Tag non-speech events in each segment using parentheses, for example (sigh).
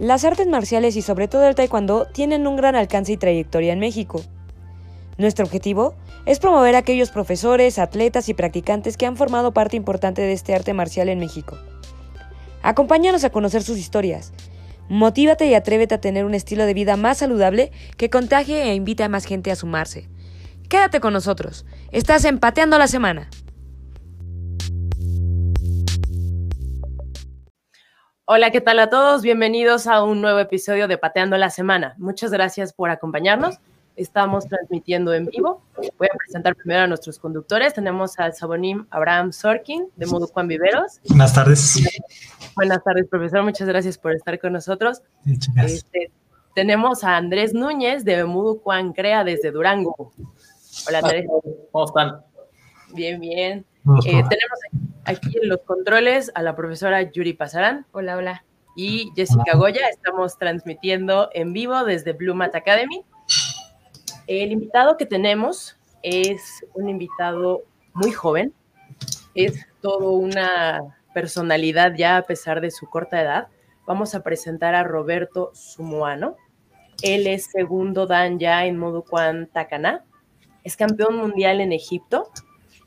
Las artes marciales y sobre todo el taekwondo tienen un gran alcance y trayectoria en México. Nuestro objetivo es promover a aquellos profesores, atletas y practicantes que han formado parte importante de este arte marcial en México. Acompáñanos a conocer sus historias. Motívate y atrévete a tener un estilo de vida más saludable que contagie e invite a más gente a sumarse. Quédate con nosotros. Estás empateando la semana. Hola, ¿qué tal a todos? Bienvenidos a un nuevo episodio de Pateando la Semana. Muchas gracias por acompañarnos. Estamos transmitiendo en vivo. Voy a presentar primero a nuestros conductores. Tenemos al Sabonim Abraham Sorkin de Modo Juan Viveros. Buenas tardes. Buenas tardes, profesor. Muchas gracias por estar con nosotros. Este, tenemos a Andrés Núñez de Modo Juan Crea desde Durango. Hola, Andrés. ¿Cómo están? Bien, bien. Eh, tenemos aquí en los controles a la profesora Yuri Pasarán. Hola, hola. Y Jessica Goya. Estamos transmitiendo en vivo desde Blue Mat Academy. El invitado que tenemos es un invitado muy joven. Es todo una personalidad ya a pesar de su corta edad. Vamos a presentar a Roberto Sumuano. Él es segundo dan ya en modo Kwan Takana. Es campeón mundial en Egipto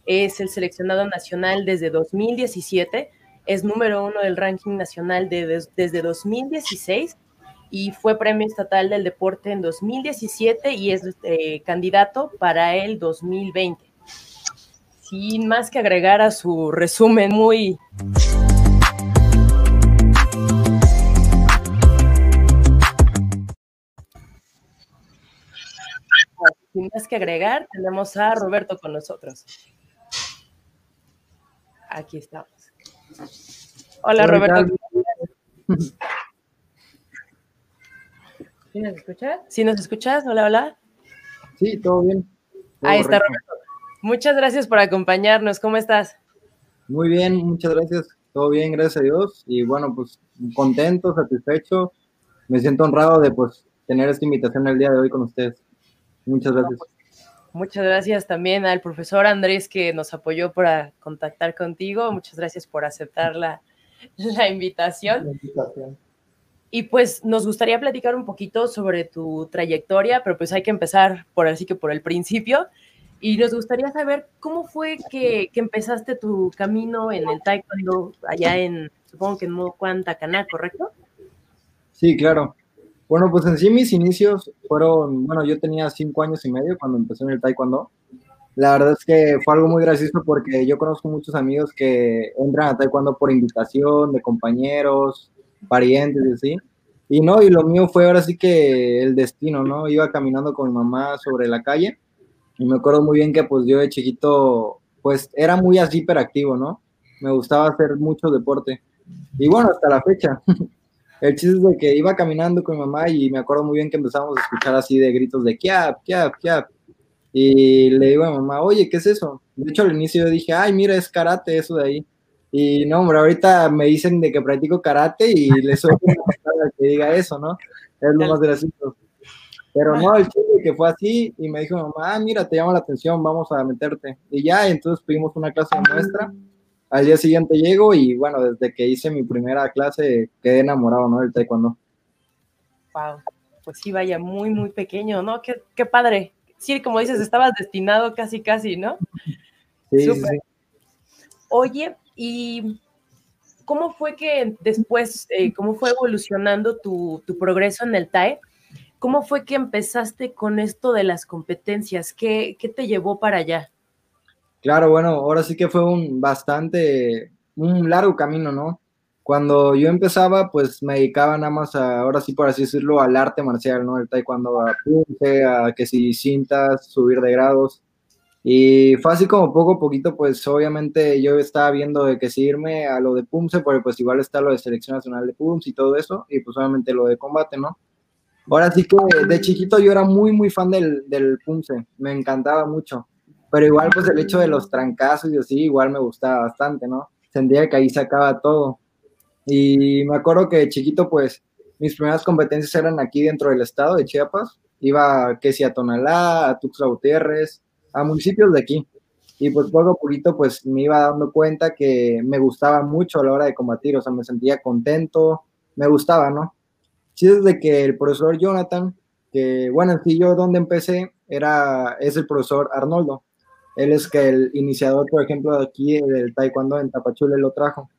es el seleccionado nacional desde 2017, es número uno del ranking nacional desde 2016 y fue premio estatal del deporte en 2017 y es eh, candidato para el 2020. Sin más que agregar a su resumen muy... Sin más que agregar, tenemos a Roberto con nosotros. Aquí estamos. Hola, Roberto. (laughs) ¿Sí nos escuchas? ¿Sí nos escuchas? Hola, hola. Sí, todo bien. Ahí está, Roberto. Muchas gracias por acompañarnos. ¿Cómo estás? Muy bien, muchas gracias. Todo bien, gracias a Dios. Y bueno, pues contento, satisfecho. Me siento honrado de pues tener esta invitación el día de hoy con ustedes. Muchas gracias. Muchas gracias también al profesor Andrés que nos apoyó para contactar contigo. Muchas gracias por aceptar la, invitación. Y pues nos gustaría platicar un poquito sobre tu trayectoria, pero pues hay que empezar por así que por el principio. Y nos gustaría saber cómo fue que, empezaste tu camino en el taekwondo allá en, supongo que en Tacaná, ¿correcto? Sí, claro. Bueno, pues en sí mis inicios fueron, bueno, yo tenía cinco años y medio cuando empecé en el taekwondo. La verdad es que fue algo muy gracioso porque yo conozco muchos amigos que entran a taekwondo por invitación de compañeros, parientes y así. Y no, y lo mío fue ahora sí que el destino, ¿no? Iba caminando con mi mamá sobre la calle y me acuerdo muy bien que pues yo de chiquito pues era muy así hiperactivo, ¿no? Me gustaba hacer mucho deporte. Y bueno, hasta la fecha. (laughs) El chiste es de que iba caminando con mi mamá y me acuerdo muy bien que empezamos a escuchar así de gritos de kiap, kiap, kiap. Y le digo a mi mamá, oye, ¿qué es eso? De hecho, al inicio yo dije, ay, mira, es karate eso de ahí. Y no, hombre, ahorita me dicen de que practico karate y le una que diga eso, ¿no? Es lo más gracioso. Pero no, el chiste que fue así y me dijo mamá, ah, mira, te llama la atención, vamos a meterte. Y ya, entonces tuvimos una clase de muestra al día siguiente llego y bueno, desde que hice mi primera clase quedé enamorado, ¿no? Del taekwondo. Wow, pues sí, vaya, muy, muy pequeño, ¿no? Qué, qué padre. Sí, como dices, estabas destinado casi, casi, ¿no? Sí, sí, Oye, ¿y cómo fue que después, eh, cómo fue evolucionando tu, tu, progreso en el TAE? ¿Cómo fue que empezaste con esto de las competencias? ¿Qué, qué te llevó para allá? Claro, bueno, ahora sí que fue un bastante, un largo camino, ¿no? Cuando yo empezaba, pues me dedicaba nada más a, ahora sí por así decirlo, al arte marcial, ¿no? El taekwondo, a punce, a que si cintas, subir de grados. Y fue así como poco a poquito, pues obviamente yo estaba viendo de que si irme a lo de Pumse, porque pues igual está lo de Selección Nacional de Pumse y todo eso, y pues obviamente lo de combate, ¿no? Ahora sí que de chiquito yo era muy, muy fan del, del Pumse, me encantaba mucho pero igual pues el hecho de los trancazos y así igual me gustaba bastante, ¿no? Sentía que ahí se acaba todo. Y me acuerdo que de chiquito pues mis primeras competencias eran aquí dentro del estado de Chiapas, iba que si a Tonalá, a Tuxtla Gutiérrez, a municipios de aquí. Y pues poco a poquito pues me iba dando cuenta que me gustaba mucho a la hora de combatir, o sea, me sentía contento, me gustaba, ¿no? Sí, desde que el profesor Jonathan, que bueno, sí, yo donde empecé era, es el profesor Arnoldo. Él es que el iniciador, por ejemplo, de aquí del taekwondo en Tapachule lo trajo.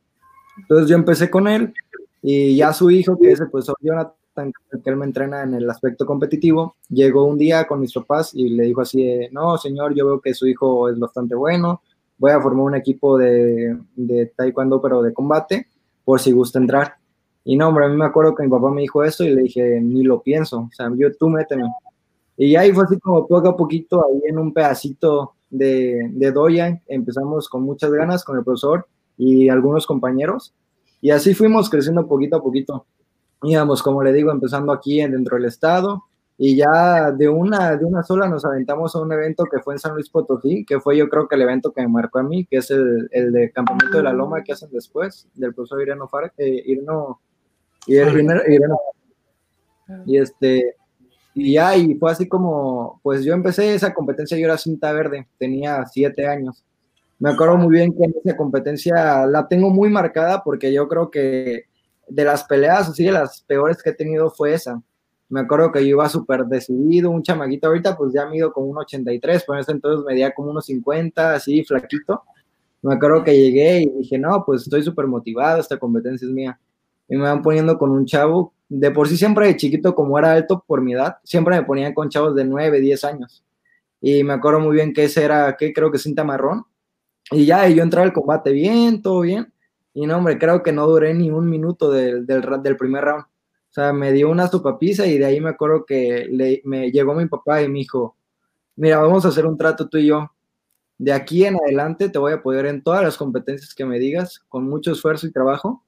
Entonces yo empecé con él y ya su hijo, que es el profesor Jonathan, que él me entrena en el aspecto competitivo, llegó un día con mis papás y le dijo así, no, señor, yo veo que su hijo es bastante bueno, voy a formar un equipo de, de taekwondo, pero de combate, por si gusta entrar. Y no, hombre, a mí me acuerdo que mi papá me dijo esto y le dije, ni lo pienso, o sea, yo, tú méteme. Y ahí fue así como poco a poquito, ahí en un pedacito de, de Doya, empezamos con muchas ganas con el profesor y algunos compañeros, y así fuimos creciendo poquito a poquito. Íbamos, como le digo, empezando aquí dentro del estado, y ya de una, de una sola nos aventamos a un evento que fue en San Luis Potosí, que fue yo creo que el evento que me marcó a mí, que es el, el de Campamento de la Loma que hacen después, del profesor Ireno Far, eh, Ireno, Ireno, Ireno, y este, y ya, y fue así como, pues yo empecé esa competencia, yo era cinta verde, tenía siete años. Me acuerdo muy bien que esa competencia la tengo muy marcada porque yo creo que de las peleas, así de las peores que he tenido fue esa me acuerdo que yo iba súper decidido, un chamaguito ahorita, pues ya mido como un 83, por ese entonces medía como unos 50, así flaquito. Me acuerdo que llegué y dije, no, pues estoy súper motivado, esta competencia es mía. Y me van poniendo con un chavo, de por sí siempre de chiquito, como era alto por mi edad, siempre me ponían con chavos de 9, 10 años. Y me acuerdo muy bien que ese era, que creo que cinta marrón. Y ya, y yo entré al combate bien, todo bien. Y no, hombre, creo que no duré ni un minuto del, del, primer round o sea, me dio una sopapisa y de ahí me acuerdo que le, me llegó mi papá y me dijo, mira, vamos a hacer un trato tú y yo. De aquí en adelante te voy a apoyar en todas las competencias que me digas, con mucho esfuerzo y trabajo,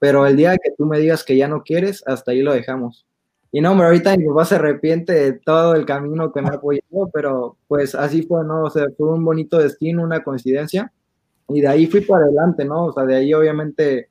pero el día que tú me digas que ya no quieres, hasta ahí lo dejamos. Y no, hombre, ahorita mi papá se arrepiente de todo el camino que me apoyado, pero pues así fue, ¿no? O sea, fue un bonito destino, una coincidencia. Y de ahí fui para adelante, ¿no? O sea, de ahí obviamente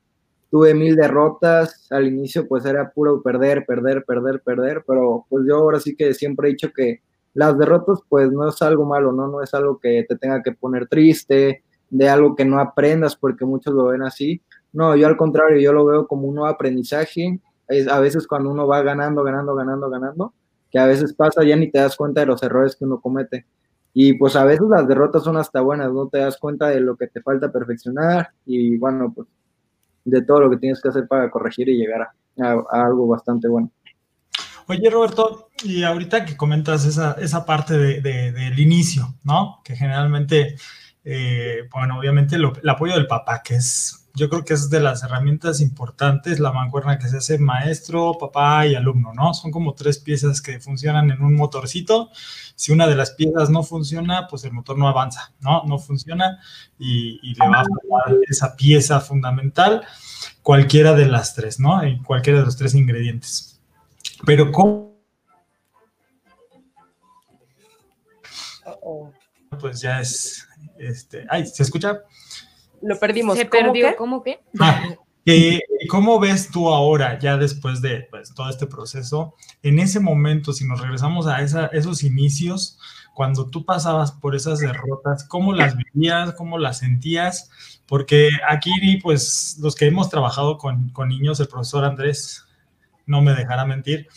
tuve mil derrotas, al inicio pues era puro perder, perder, perder, perder, pero pues yo ahora sí que siempre he dicho que las derrotas pues no es algo malo, ¿no? No es algo que te tenga que poner triste, de algo que no aprendas porque muchos lo ven así. No, yo al contrario, yo lo veo como un nuevo aprendizaje. Es, a veces cuando uno va ganando, ganando, ganando, ganando, que a veces pasa ya ni te das cuenta de los errores que uno comete. Y pues a veces las derrotas son hasta buenas, no te das cuenta de lo que te falta perfeccionar y bueno, pues de todo lo que tienes que hacer para corregir y llegar a, algo bastante bueno. Oye, Roberto, y ahorita que comentas esa, esa parte de, del inicio, ¿no? Que generalmente, eh, bueno, obviamente el apoyo del papá, que es yo creo que es de las herramientas importantes, la mancuerna que se hace maestro, papá y alumno, ¿no? Son como tres piezas que funcionan en un motorcito. Si una de las piezas no funciona, pues el motor no avanza, ¿no? No funciona y, le va a faltar esa pieza fundamental, cualquiera de las tres, ¿no? En cualquiera de los tres ingredientes. Pero ¿cómo? Pues ya es, este, ay, ¿se escucha? Lo perdimos. ¿Se perdió? ¿Cómo qué? (laughs) Ah, ¿Cómo ves tú ahora, ya después de pues, todo este proceso, en ese momento, si nos regresamos a esa, esos inicios, cuando tú pasabas por esas derrotas, ¿cómo las vivías? ¿Cómo las sentías? Porque aquí, pues, los que hemos trabajado con, con niños, el profesor Andrés no me dejará mentir,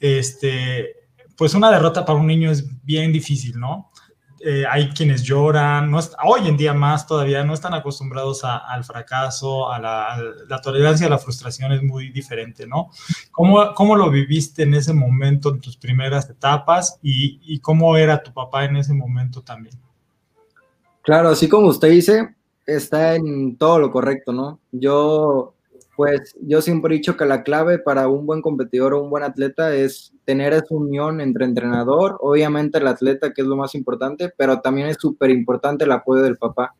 este, pues una derrota para un niño es bien difícil, ¿no? Eh, hay quienes lloran, no hoy en día más todavía no están acostumbrados al fracaso, a la, tolerancia a la frustración es muy diferente, ¿no? ¿Cómo, ¿Cómo, lo viviste en ese momento, en tus primeras etapas y cómo era tu papá en ese momento también? Claro, así como usted dice, está en todo lo correcto, ¿no? Yo pues yo siempre he dicho que la clave para un buen competidor o un buen atleta es tener esa unión entre entrenador, obviamente el atleta, que es lo más importante, pero también es súper importante el apoyo del papá.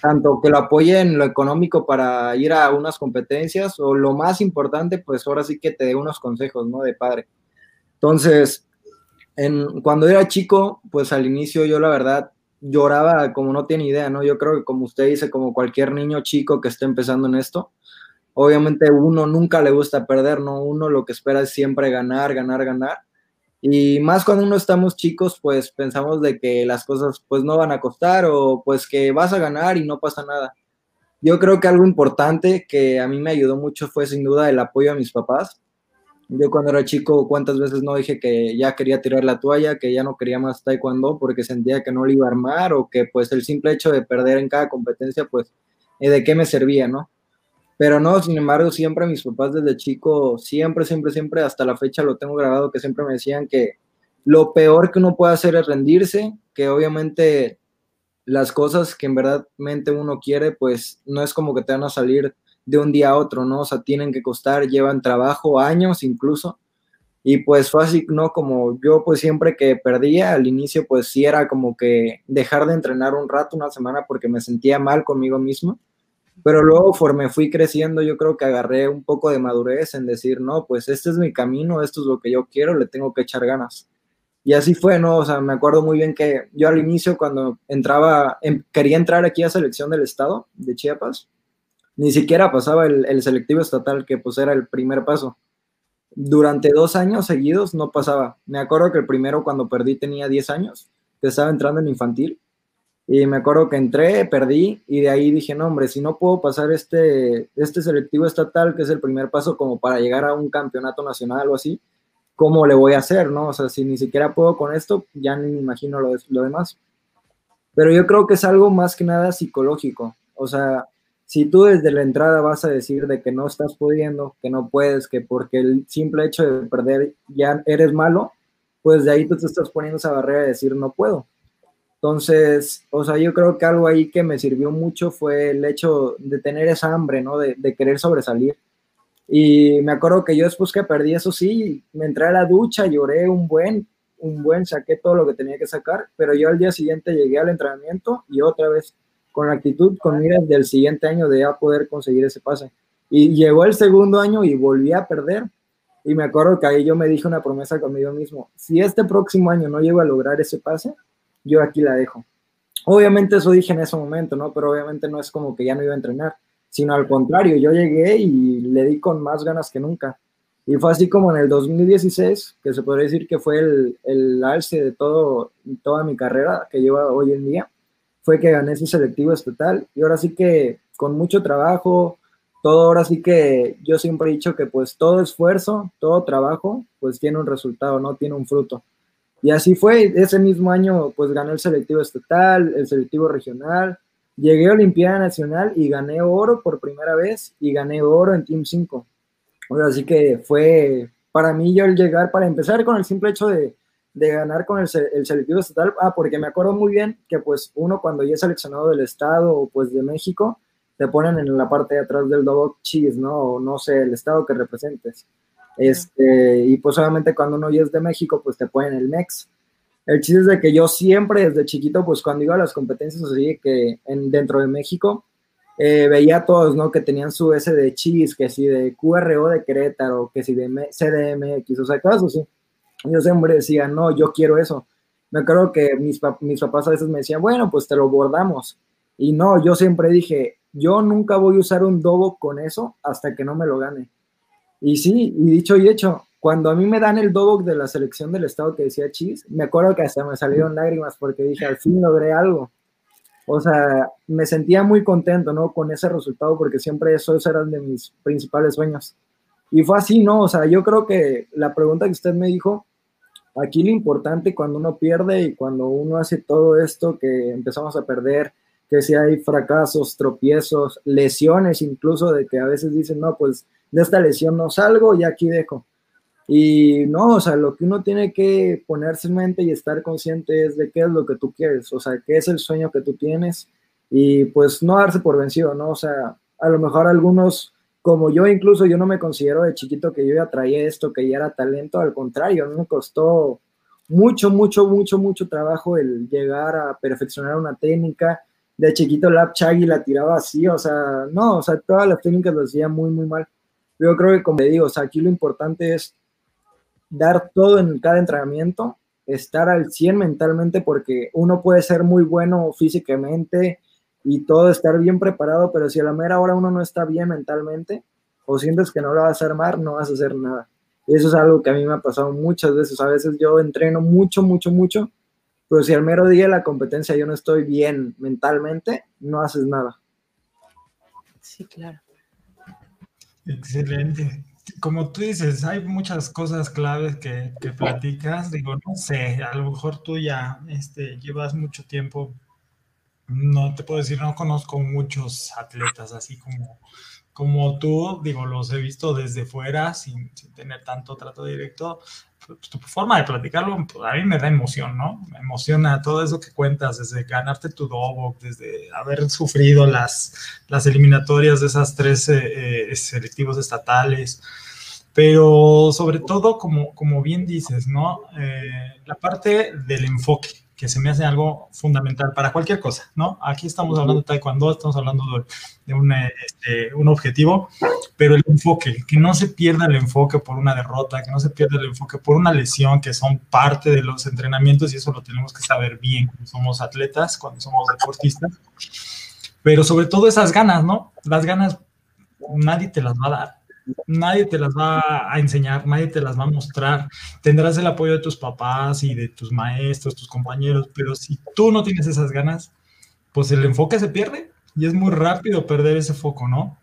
Tanto que lo apoye en lo económico para ir a unas competencias, o lo más importante, pues ahora sí que te dé unos consejos, ¿no? De padre. Entonces, en, cuando era chico, pues al inicio yo la verdad lloraba como no tiene idea, ¿no? Yo creo que como usted dice, como cualquier niño chico que esté empezando en esto, obviamente uno nunca le gusta perder, ¿no? Uno lo que espera es siempre ganar, ganar, ganar. Y más cuando uno estamos chicos, pues pensamos de que las cosas pues no van a costar o pues que vas a ganar y no pasa nada. Yo creo que algo importante que a mí me ayudó mucho fue sin duda el apoyo a mis papás. Yo cuando era chico, ¿cuántas veces no dije que ya quería tirar la toalla, que ya no quería más taekwondo porque sentía que no lo iba a armar o que pues el simple hecho de perder en cada competencia, pues, eh, ¿de qué me servía, no? Pero no, sin embargo, siempre mis papás desde chico, siempre, siempre, siempre, hasta la fecha lo tengo grabado, que siempre me decían que lo peor que uno puede hacer es rendirse, que obviamente las cosas que en verdad uno quiere, pues no es como que te van a salir de un día a otro, ¿no? O sea, tienen que costar, llevan trabajo, años incluso. Y pues fue así, ¿no? Como yo pues siempre que perdía al inicio, pues sí era como que dejar de entrenar un rato, una semana, porque me sentía mal conmigo mismo. Pero luego me fui creciendo, yo creo que agarré un poco de madurez en decir, no, pues este es mi camino, esto es lo que yo quiero, le tengo que echar ganas. Y así fue, ¿no? O sea, me acuerdo muy bien que yo al inicio cuando entraba, em, quería entrar aquí a selección del estado de Chiapas, ni siquiera pasaba el, selectivo estatal, que pues era el primer paso. Durante dos años seguidos no pasaba. Me acuerdo que el primero cuando perdí tenía 10 años, que estaba entrando en infantil. Y me acuerdo que entré, perdí y de ahí dije, no, hombre, si no puedo pasar este, este selectivo estatal, que es el primer paso como para llegar a un campeonato nacional o así, ¿cómo le voy a hacer, no? O sea, si ni siquiera puedo con esto, ya ni me imagino lo, lo demás. Pero yo creo que es algo más que nada psicológico. O sea, si tú desde la entrada vas a decir de que no estás pudiendo, que no puedes, que porque el simple hecho de perder ya eres malo, pues de ahí tú te estás poniendo esa barrera de decir no puedo. Entonces, o sea, yo creo que algo ahí que me sirvió mucho fue el hecho de tener esa hambre, ¿no? De, de querer sobresalir. Y me acuerdo que yo después que perdí eso sí, me entré a la ducha, lloré un buen, un buen, saqué todo lo que tenía que sacar, pero yo al día siguiente llegué al entrenamiento y otra vez con la actitud, con miras del siguiente año de ya poder conseguir ese pase. Y llegó el segundo año y volví a perder. Y me acuerdo que ahí yo me dije una promesa conmigo mismo, si este próximo año no llego a lograr ese pase, yo aquí la dejo. Obviamente eso dije en ese momento, ¿no? Pero obviamente no es como que ya no iba a entrenar, sino al contrario, yo llegué y le di con más ganas que nunca. Y fue así como en el 2016, que se podría decir que fue el, el alce de todo, toda mi carrera que lleva hoy en día fue que gané ese selectivo estatal y ahora sí que con mucho trabajo, todo ahora sí que yo siempre he dicho que pues todo esfuerzo, todo trabajo, pues tiene un resultado, no tiene un fruto. Y así fue, ese mismo año pues gané el selectivo estatal, el selectivo regional, llegué a Olimpiada Nacional y gané oro por primera vez y gané oro en Team 5. Ahora sí que fue para mí yo el llegar, para empezar con el simple hecho de, de ganar con el, el, selectivo estatal, ah, porque me acuerdo muy bien que pues uno cuando ya es seleccionado del estado o pues de México, te ponen en la parte de atrás del double cheese, ¿no? O no sé, el estado que representes. Este, y pues obviamente cuando uno ya es de México, pues te ponen el MEX. El chiste es de que yo siempre desde chiquito, pues cuando iba a las competencias así que en, dentro de México, eh, veía a todos, ¿no? Que tenían su S de cheese, que si de QRO de Querétaro, que si de CDMX, o sea, cosas así yo siempre decía, no, yo quiero eso. Me acuerdo que mis, mis papás a veces me decían, bueno, pues te lo bordamos. Y no, yo siempre dije, yo nunca voy a usar un dobo con eso hasta que no me lo gane. Y sí, y dicho y hecho, cuando a mí me dan el dobo de la selección del estado que decía Chis, me acuerdo que hasta me salieron lágrimas porque dije, al fin logré algo. O sea, me sentía muy contento, ¿no? Con ese resultado porque siempre esos eran de mis principales sueños. Y fue así, ¿no? O sea, yo creo que la pregunta que usted me dijo, aquí lo importante cuando uno pierde y cuando uno hace todo esto que empezamos a perder, que si hay fracasos, tropiezos, lesiones incluso de que a veces dicen, no, pues de esta lesión no salgo y aquí dejo. Y no, o sea, lo que uno tiene que ponerse en mente y estar consciente es de qué es lo que tú quieres, o sea, qué es el sueño que tú tienes y pues no darse por vencido, ¿no? O sea, a lo mejor algunos como yo incluso yo no me considero de chiquito que yo ya traía esto, que ya era talento, al contrario, a mí me costó mucho, mucho, mucho, mucho trabajo el llegar a perfeccionar una técnica. De chiquito la Chaggy la tiraba así, o sea, no, o sea, todas las técnicas lo hacía muy, muy mal. Yo creo que, como te digo, aquí lo importante es dar todo en cada entrenamiento, estar al 100 mentalmente, porque uno puede ser muy bueno físicamente, y todo estar bien preparado, pero si a la mera hora uno no está bien mentalmente o sientes que no lo vas a armar, no vas a hacer nada. Y eso es algo que a mí me ha pasado muchas veces. A veces yo entreno mucho, mucho, mucho, pero si al mero día de la competencia yo no estoy bien mentalmente, no haces nada. Sí, claro. Excelente. como tú dices, hay muchas cosas claves que, que, platicas. Digo, no sé, a lo mejor tú ya este, llevas mucho tiempo. No te puedo decir, no conozco muchos atletas así como, como tú. Digo, los he visto desde fuera sin, sin tener tanto trato directo. Pues, tu forma de platicarlo, pues, a mí me da emoción, ¿no? Me emociona todo eso que cuentas, desde ganarte tu Dobo, desde haber sufrido las, las eliminatorias de esas tres eh, eh, selectivos estatales, pero sobre todo, como, como bien dices, ¿no? Eh, la parte del enfoque, que se me hace algo fundamental para cualquier cosa, ¿no? Aquí estamos hablando de taekwondo, estamos hablando de, un, este, un, objetivo, pero el enfoque, que no se pierda el enfoque por una derrota, que no se pierda el enfoque por una lesión, que son parte de los entrenamientos y eso lo tenemos que saber bien cuando somos atletas, cuando somos deportistas, pero sobre todo esas ganas, ¿no? Las ganas nadie te las va a dar nadie te las va a enseñar, nadie te las va a mostrar. Tendrás el apoyo de tus papás y de tus maestros, tus compañeros, pero si tú no tienes esas ganas, pues el enfoque se pierde y es muy rápido perder ese foco, ¿no?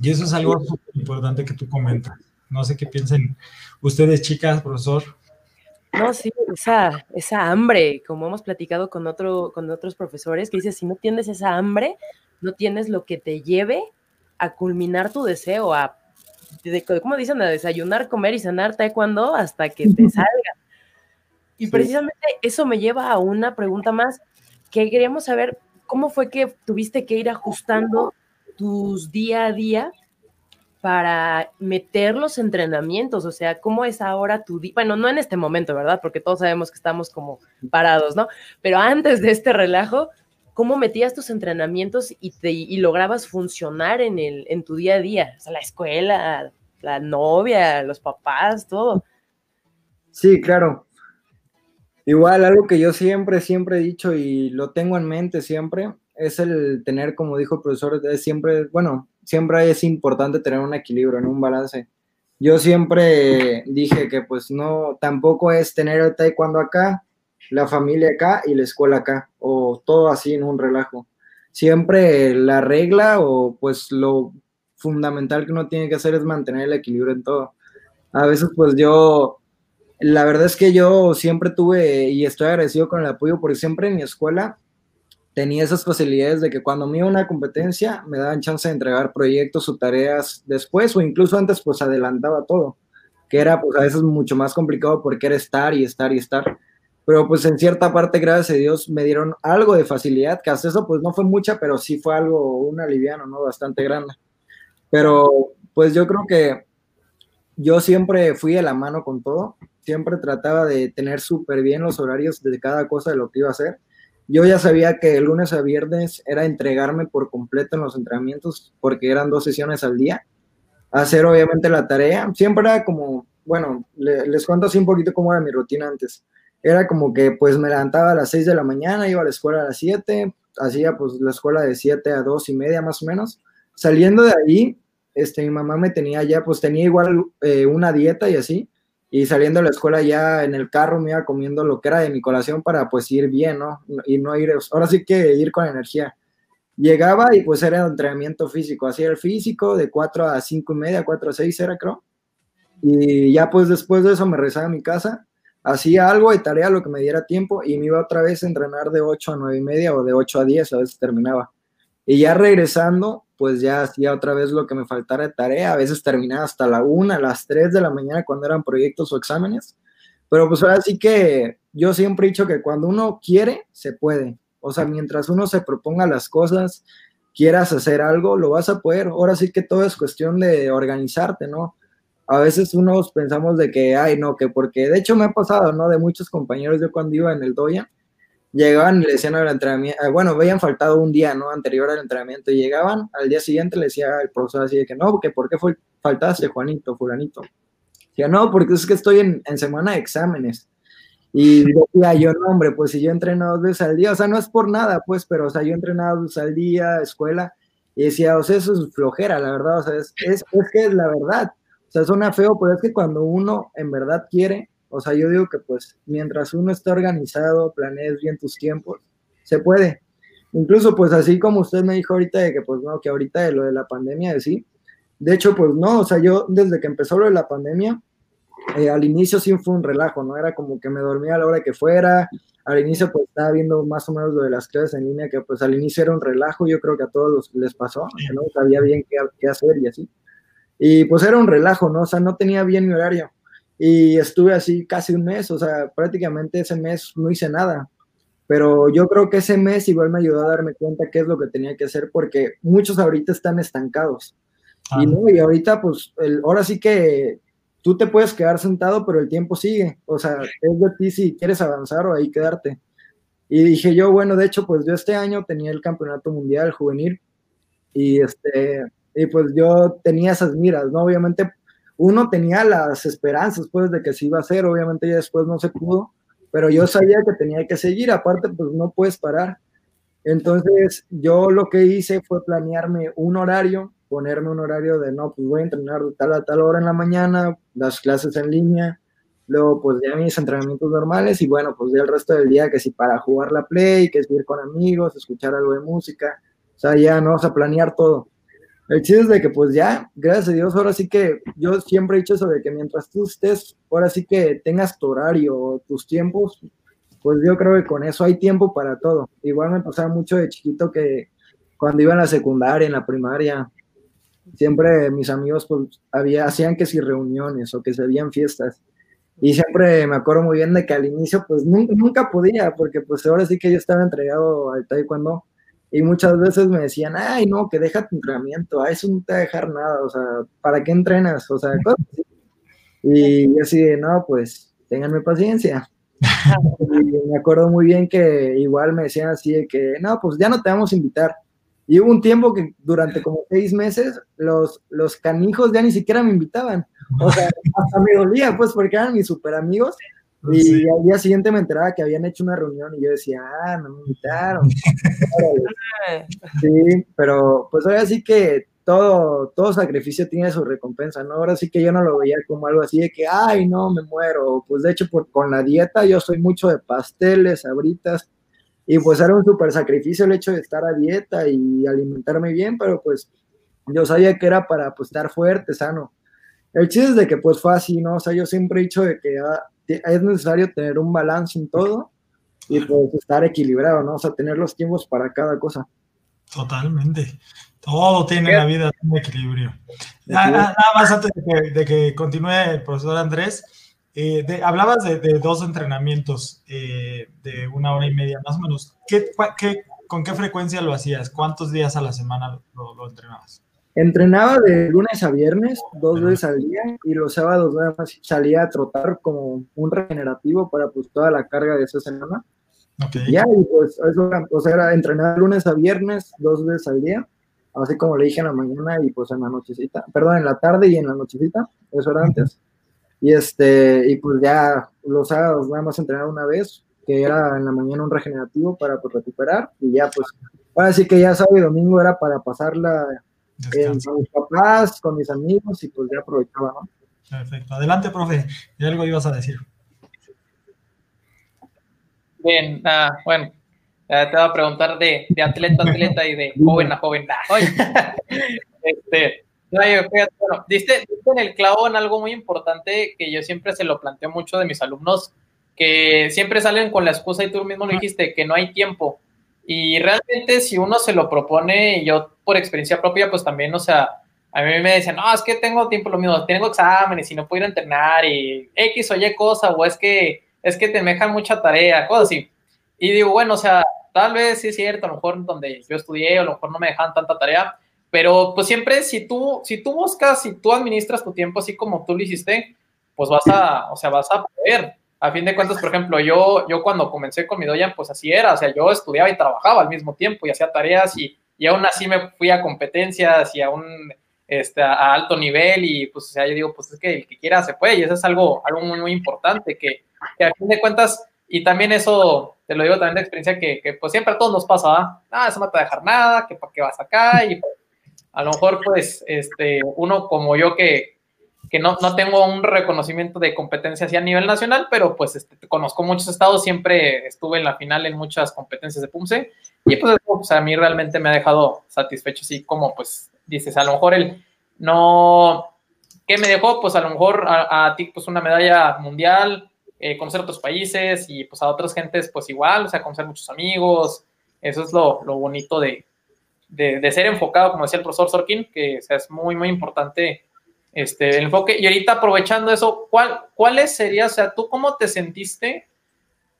Y eso es algo importante que tú comentas. No sé qué piensen ustedes, chicas, profesor. No, sí, esa, esa hambre, como hemos platicado con, otro, con otros profesores, que dice, si no tienes esa hambre, no tienes lo que te lleve a culminar tu deseo, a de, ¿cómo dicen? A desayunar, comer y cenar taekwondo hasta que te (laughs) salga. Y precisamente eso me lleva a una pregunta más, que queríamos saber, ¿cómo fue que tuviste que ir ajustando tus día a día para meter los entrenamientos? O sea, ¿cómo es ahora tu día? Bueno, no en este momento, ¿verdad? Porque todos sabemos que estamos como parados, ¿no? Pero antes de este relajo, ¿cómo metías tus entrenamientos y, te, y lograbas funcionar en, el, en tu día a día? O sea, la escuela, la novia, los papás, todo. Sí, claro. Igual, algo que yo siempre, siempre he dicho y lo tengo en mente siempre, es el tener, como dijo el profesor, es siempre, bueno, siempre es importante tener un equilibrio, en un balance. Yo siempre dije que pues no, tampoco es tener el taekwondo acá la familia acá y la escuela acá, o todo así en un relajo. Siempre la regla o pues lo fundamental que uno tiene que hacer es mantener el equilibrio en todo. A veces pues yo, la verdad es que yo siempre tuve y estoy agradecido con el apoyo porque siempre en mi escuela tenía esas facilidades de que cuando me iba una competencia me daban chance de entregar proyectos o tareas después o incluso antes pues adelantaba todo, que era pues a veces mucho más complicado porque era estar y estar y estar pero pues en cierta parte, gracias a Dios, me dieron algo de facilidad, que hasta eso pues no fue mucha, pero sí fue algo, un aliviano, ¿no? Bastante grande. Pero pues yo creo que yo siempre fui de la mano con todo, siempre trataba de tener súper bien los horarios de cada cosa de lo que iba a hacer. Yo ya sabía que el lunes a viernes era entregarme por completo en los entrenamientos, porque eran dos sesiones al día. Hacer obviamente la tarea, siempre era como, bueno, les cuento así un poquito cómo era mi rutina antes era como que pues me levantaba a las 6 de la mañana, iba a la escuela a las 7, hacía pues la escuela de 7 a 2 y media más o menos. Saliendo de ahí, este, mi mamá me tenía ya, pues tenía igual eh, una dieta y así, y saliendo de la escuela ya en el carro me iba comiendo lo que era de mi colación para pues ir bien, ¿no? Y no ir, ahora sí que ir con energía. Llegaba y pues era entrenamiento físico, hacía el físico de 4 a 5 y media, 4 a 6 era creo. Y ya pues después de eso me regresaba a mi casa hacía algo de tarea, lo que me diera tiempo, y me iba otra vez a entrenar de 8 a 9 y media o de 8 a 10, a veces terminaba. Y ya regresando, pues ya hacía otra vez lo que me faltara de tarea, a veces terminaba hasta la 1, a las 3 de la mañana cuando eran proyectos o exámenes. Pero pues ahora sí que yo siempre he dicho que cuando uno quiere, se puede. O sea, mientras uno se proponga las cosas, quieras hacer algo, lo vas a poder. Ahora sí que todo es cuestión de organizarte, ¿no? A veces unos pensamos de que, ay, no, que porque, de hecho me ha pasado, ¿no? De muchos compañeros, yo cuando iba en el Doya, llegaban y le decían al entrenamiento, eh, bueno, habían faltado un día, ¿no? Anterior al entrenamiento, y llegaban, al día siguiente le decía el profesor así de que, no, porque ¿por qué fue, faltaste, Juanito, fulanito? Decía, no, porque es que estoy en, en semana de exámenes. Y decía yo, no, hombre, pues si yo entreno dos veces al día, o sea, no es por nada, pues, pero, o sea, yo entrenado dos veces al día, escuela, y decía, o sea, eso es flojera, la verdad, o sea, es, es, es que es la verdad o sea, suena feo, pero es que cuando uno en verdad quiere, o sea, yo digo que pues mientras uno está organizado, planees bien tus tiempos, se puede. Incluso pues así como usted me dijo ahorita de que pues no, que ahorita de lo de la pandemia de sí, De hecho, pues no, o sea, yo desde que empezó lo de la pandemia, eh, al inicio sí fue un relajo, ¿no? Era como que me dormía a la hora que fuera, al inicio pues estaba viendo más o menos lo de las clases en línea, que pues al inicio era un relajo, yo creo que a todos les pasó, que no sabía bien qué, qué hacer y así. Y pues era un relajo, ¿no? O sea, no tenía bien mi horario. Y estuve así casi un mes, o sea, prácticamente ese mes no hice nada. Pero yo creo que ese mes igual me ayudó a darme cuenta qué es lo que tenía que hacer, porque muchos ahorita están estancados. Y, ah. no, y ahorita, pues, el, ahora sí que tú te puedes quedar sentado, pero el tiempo sigue. O sea, es de ti si quieres avanzar o ahí quedarte. Y dije yo, bueno, de hecho, pues yo este año tenía el campeonato mundial juvenil y este, y pues yo tenía esas miras, ¿no? Obviamente uno tenía las esperanzas, pues, de que se iba a hacer, obviamente ya después no se pudo, pero yo sabía que tenía que seguir, aparte, pues no puedes parar. Entonces, yo lo que hice fue planearme un horario, ponerme un horario de, no, pues voy a entrenar de tal a tal hora en la mañana, las clases en línea, luego pues ya mis entrenamientos normales y bueno, pues ya el resto del día que si para jugar la play, que es ir con amigos, escuchar algo de música, o sea, ya no, o a planear todo. El chiste es de que pues ya, gracias a Dios, ahora sí que yo siempre he dicho eso de que mientras tú estés, ahora sí que tengas tu horario, tus tiempos, pues yo creo que con eso hay tiempo para todo. Igual me pasaba mucho de chiquito que cuando iba en la secundaria, en la primaria, siempre mis amigos pues había, hacían que si reuniones o que se habían fiestas. Y siempre me acuerdo muy bien de que al inicio pues nunca, nunca podía, porque pues ahora sí que yo estaba entregado al taekwondo y muchas veces me decían, ay, no, que deja tu entrenamiento, a eso no te va a dejar nada, o sea, ¿para qué entrenas? O sea, cosas así. Y yo así de, no, pues, ténganme paciencia. y me acuerdo muy bien que igual me decían así de que, no, pues ya no te vamos a invitar. Y hubo un tiempo que durante como seis meses los, los canijos ya ni siquiera me invitaban. O sea, hasta me dolía, pues, porque eran mis super amigos y al día siguiente me enteraba que habían hecho una reunión y yo decía, ah, no me invitaron. (laughs) sí, pero pues ahora sí que todo, todo sacrificio tiene su recompensa, ¿no? Ahora sí que yo no lo veía como algo así de que, ay, no, me muero. Pues de hecho, por, con la dieta yo soy mucho de pasteles, abritas, y pues era un súper sacrificio el hecho de estar a dieta y alimentarme bien, pero pues yo sabía que era para pues estar fuerte, sano. El chiste es de que pues fue así, ¿no? O sea, yo siempre he dicho de que ah, es necesario tener un balance en todo y pues estar equilibrado, ¿no? O sea, tener los tiempos para cada cosa. Totalmente. Todo tiene en la vida un equilibrio. Nada, más antes de que, continúe el profesor Andrés, eh, hablabas de, dos entrenamientos eh, de una hora y media, más o menos. ¿Qué, con qué frecuencia lo hacías? ¿Cuántos días a la semana lo entrenabas? Entrenaba de lunes a viernes, dos veces al día, y los sábados nada más salía a trotar como un regenerativo para pues toda la carga de esa semana. Ya, y pues eso era, o sea, era entrenar lunes a viernes, dos veces al día, así como le dije en la mañana y pues en la nochecita, perdón, en la tarde y en la nochecita, eso era antes. Y este, y pues ya los sábados nada más entrenar una vez, que era en la mañana un regenerativo para pues recuperar, y ya pues, ahora sí que ya sábado y domingo era para pasarla con mis papás, con mis amigos y pues ya aprovechaba, ¿no? Perfecto. Adelante, profe. ¿Y algo ibas a decir? Bien, bueno, te voy a preguntar de, de, atleta a atleta y de (laughs) joven a joven. (laughs) este, bueno, diste, en el clavo en algo muy importante que yo siempre se lo planteo mucho de mis alumnos, que siempre salen con la excusa y tú mismo lo dijiste, que no hay tiempo. Y realmente si uno se lo propone, yo por experiencia propia, pues también, o sea, a mí me decían, no, es que tengo tiempo lo mismo, tengo exámenes y no puedo ir a entrenar y X o Y cosa, o es que, es que te dejan mucha tarea, cosas así. Y digo, bueno, o sea, tal vez sí es cierto, a lo mejor donde yo estudié, a lo mejor no me dejan tanta tarea, pero pues siempre si tú, si tú buscas, si tú administras tu tiempo así como tú lo hiciste, pues vas a, o sea, vas a poder a fin de cuentas, por ejemplo, yo, yo cuando comencé con mi doya, pues así era, o sea, yo estudiaba y trabajaba al mismo tiempo y hacía tareas y, y aún así me fui a competencias y a un este, a alto nivel y pues, o sea, yo digo, pues es que el que quiera se puede y eso es algo, algo muy, muy importante que, que a fin de cuentas, y también eso, te lo digo también de experiencia, que, que pues siempre a todos nos pasa, ¿ah? ah eso no te va a dejar nada, que para qué vas acá y a lo mejor pues este, uno como yo que, que no, no tengo un reconocimiento de competencia así a nivel nacional, pero pues este, conozco muchos estados, siempre estuve en la final en muchas competencias de PUMSE y pues, pues, a mí realmente me ha dejado satisfecho, así como pues dices, a lo mejor el, no, ¿qué me dejó? Pues a lo mejor a, ti pues una medalla mundial, eh, conocer otros países y pues a otras gentes pues igual, o sea, conocer muchos amigos, eso es lo, bonito de, de, ser enfocado, como decía el profesor Sorkin, que es muy, muy importante este, el enfoque. Y ahorita aprovechando eso, ¿cuál, ¿cuáles sería, o sea, tú cómo te sentiste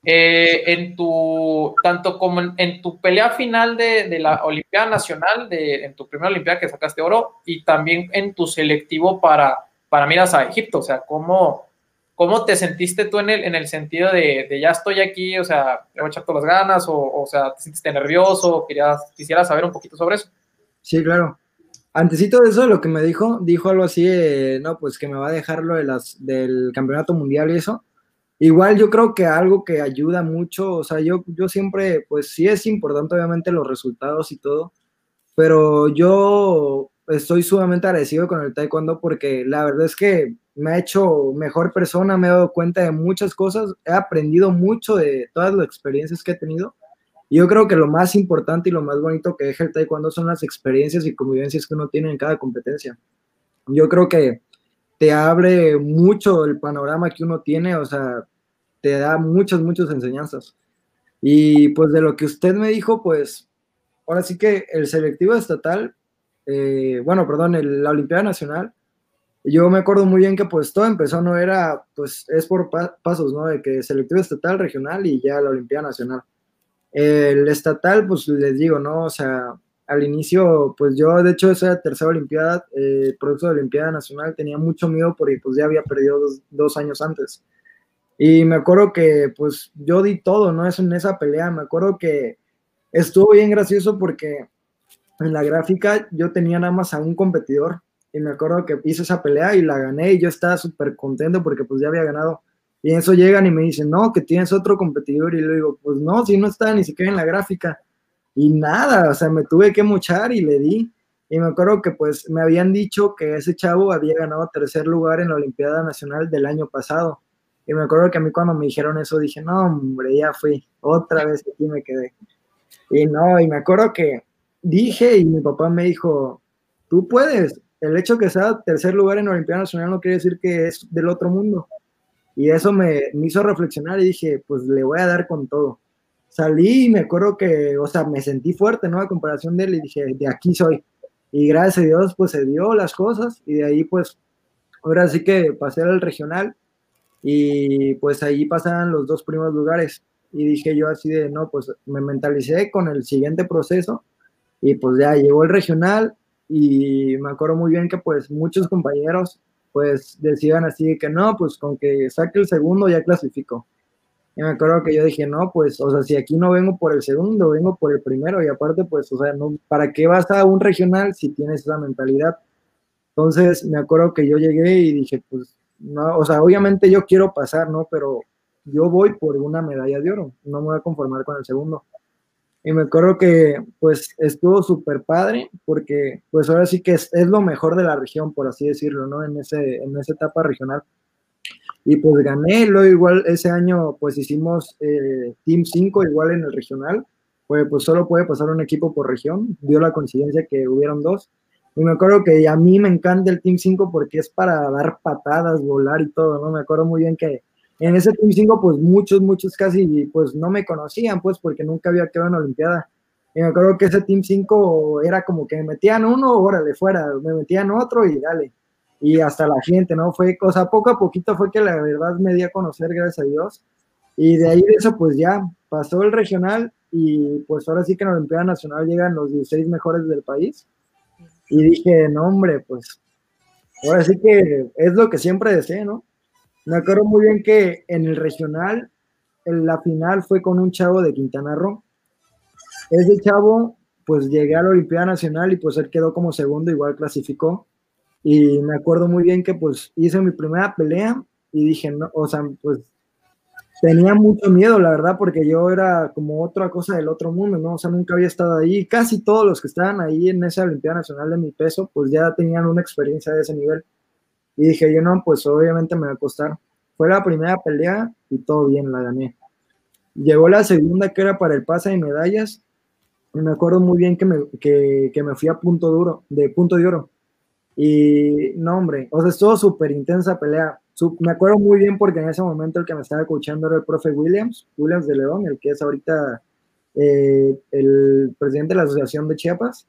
eh, en tu, tanto como en, tu pelea final de, la Olimpiada Nacional, de, en tu primera Olimpiada que sacaste oro, y también en tu selectivo para, para miras a Egipto, o sea, ¿cómo, cómo te sentiste tú en el, en el sentido de, ya estoy aquí, o sea, le voy a echar todas las ganas, o, o sea, te sentiste nervioso, querías, quisiera saber un poquito sobre eso? Sí, claro. Antesito de eso, lo que me dijo, dijo algo así, no, pues que me va a dejar lo de las, del campeonato mundial y eso, Igual yo creo que algo que ayuda mucho, o sea, yo, yo siempre, pues sí es importante obviamente los resultados y todo, pero yo estoy sumamente agradecido con el taekwondo porque la verdad es que me ha hecho mejor persona, me he dado cuenta de muchas cosas, he aprendido mucho de todas las experiencias que he tenido. Y yo creo que lo más importante y lo más bonito que deja el taekwondo son las experiencias y convivencias que uno tiene en cada competencia. Yo creo que te abre mucho el panorama que uno tiene, o sea, te da muchas, muchas enseñanzas. Y pues de lo que usted me dijo, pues ahora sí que el selectivo estatal, eh, bueno, perdón, la Olimpiada Nacional, yo me acuerdo muy bien que pues todo empezó, no era, pues es por pasos, ¿no? De que selectivo estatal, regional y ya la Olimpiada Nacional. El estatal, pues les digo, ¿no? O sea, al inicio, pues yo, de hecho, esa tercera Olimpiada, eh, producto de Olimpiada Nacional, tenía mucho miedo porque pues ya había perdido dos, años antes. Y me acuerdo que pues yo di todo, ¿no? Es en esa pelea. Me acuerdo que estuvo bien gracioso porque en la gráfica yo tenía nada más a un competidor y me acuerdo que hice esa pelea y la gané y yo estaba súper contento porque pues ya había ganado. Y en eso llegan y me dicen, no, que tienes otro competidor. Y le digo, pues no, si no está ni siquiera en la gráfica. Y nada, o sea, me tuve que muchar y le di. Y me acuerdo que pues me habían dicho que ese chavo había ganado tercer lugar en la Olimpiada Nacional del año pasado. Y me acuerdo que a mí cuando me dijeron eso dije, no, hombre, ya fui, otra vez aquí me quedé. Y no, y me acuerdo que dije y mi papá me dijo, tú puedes, el hecho que sea tercer lugar en la Olimpiada Nacional no quiere decir que es del otro mundo. Y eso me, me hizo reflexionar y dije, pues le voy a dar con todo salí y me acuerdo que, o sea, me sentí fuerte, ¿no? A comparación de él y dije, de aquí soy. Y gracias a Dios, pues se dio las cosas y de ahí, pues, ahora sí que pasé al regional y pues ahí pasaban los dos primeros lugares. Y dije yo así de, no, pues me mentalicé con el siguiente proceso y pues ya llegó el regional y me acuerdo muy bien que pues muchos compañeros pues decían así que no, pues con que saque el segundo ya clasificó. Y me acuerdo que yo dije, no, pues, o sea, si aquí no vengo por el segundo, vengo por el primero. Y aparte, pues, o sea, no, ¿para qué vas a un regional si tienes esa mentalidad? Entonces, me acuerdo que yo llegué y dije, pues, no, o sea, obviamente yo quiero pasar, ¿no? Pero yo voy por una medalla de oro, no me voy a conformar con el segundo. Y me acuerdo que, pues, estuvo súper padre, porque, pues, ahora sí que es, es, lo mejor de la región, por así decirlo, ¿no? En, ese, en esa etapa regional y pues gané, luego igual ese año pues hicimos eh, Team 5 igual en el regional, pues, pues solo puede pasar un equipo por región, dio la coincidencia que hubieron dos, y me acuerdo que a mí me encanta el Team 5 porque es para dar patadas, volar y todo, ¿no? Me acuerdo muy bien que en ese Team 5 pues muchos, muchos casi pues no me conocían pues porque nunca había quedado en Olimpiada. Y me acuerdo que ese Team 5 era como que me metían uno, órale, fuera, me metían otro y dale y hasta la gente, ¿no? Fue cosa, poco a poquito fue que la verdad me di a conocer, gracias a Dios. Y de ahí de eso, pues ya pasó el regional y pues ahora sí que en la Olimpiada Nacional llegan los 16 mejores del país. Y dije, no, hombre, pues ahora sí que es lo que siempre deseé, ¿no? Me acuerdo muy bien que en el regional, en la final fue con un chavo de Quintana Roo. Ese chavo, pues llegué a la Olimpiada Nacional y pues él quedó como segundo, igual clasificó y me acuerdo muy bien que pues hice mi primera pelea y dije, no, o sea, pues tenía mucho miedo, la verdad, porque yo era como otra cosa del otro mundo, ¿no? O sea, nunca había estado ahí. Casi todos los que estaban ahí en esa Olimpiada Nacional de mi peso, pues ya tenían una experiencia de ese nivel. Y dije, yo no, pues obviamente me va a costar. Fue la primera pelea y todo bien, la gané. Llegó la segunda que era para el pase de medallas. Y me acuerdo muy bien que me, que, que me fui a punto duro, de punto de oro Y no, hombre, o sea, estuvo súper intensa pelea. me acuerdo muy bien porque en ese momento el que me estaba escuchando era el profe Williams, Williams de León, el que es ahorita eh, el presidente de la Asociación de Chiapas.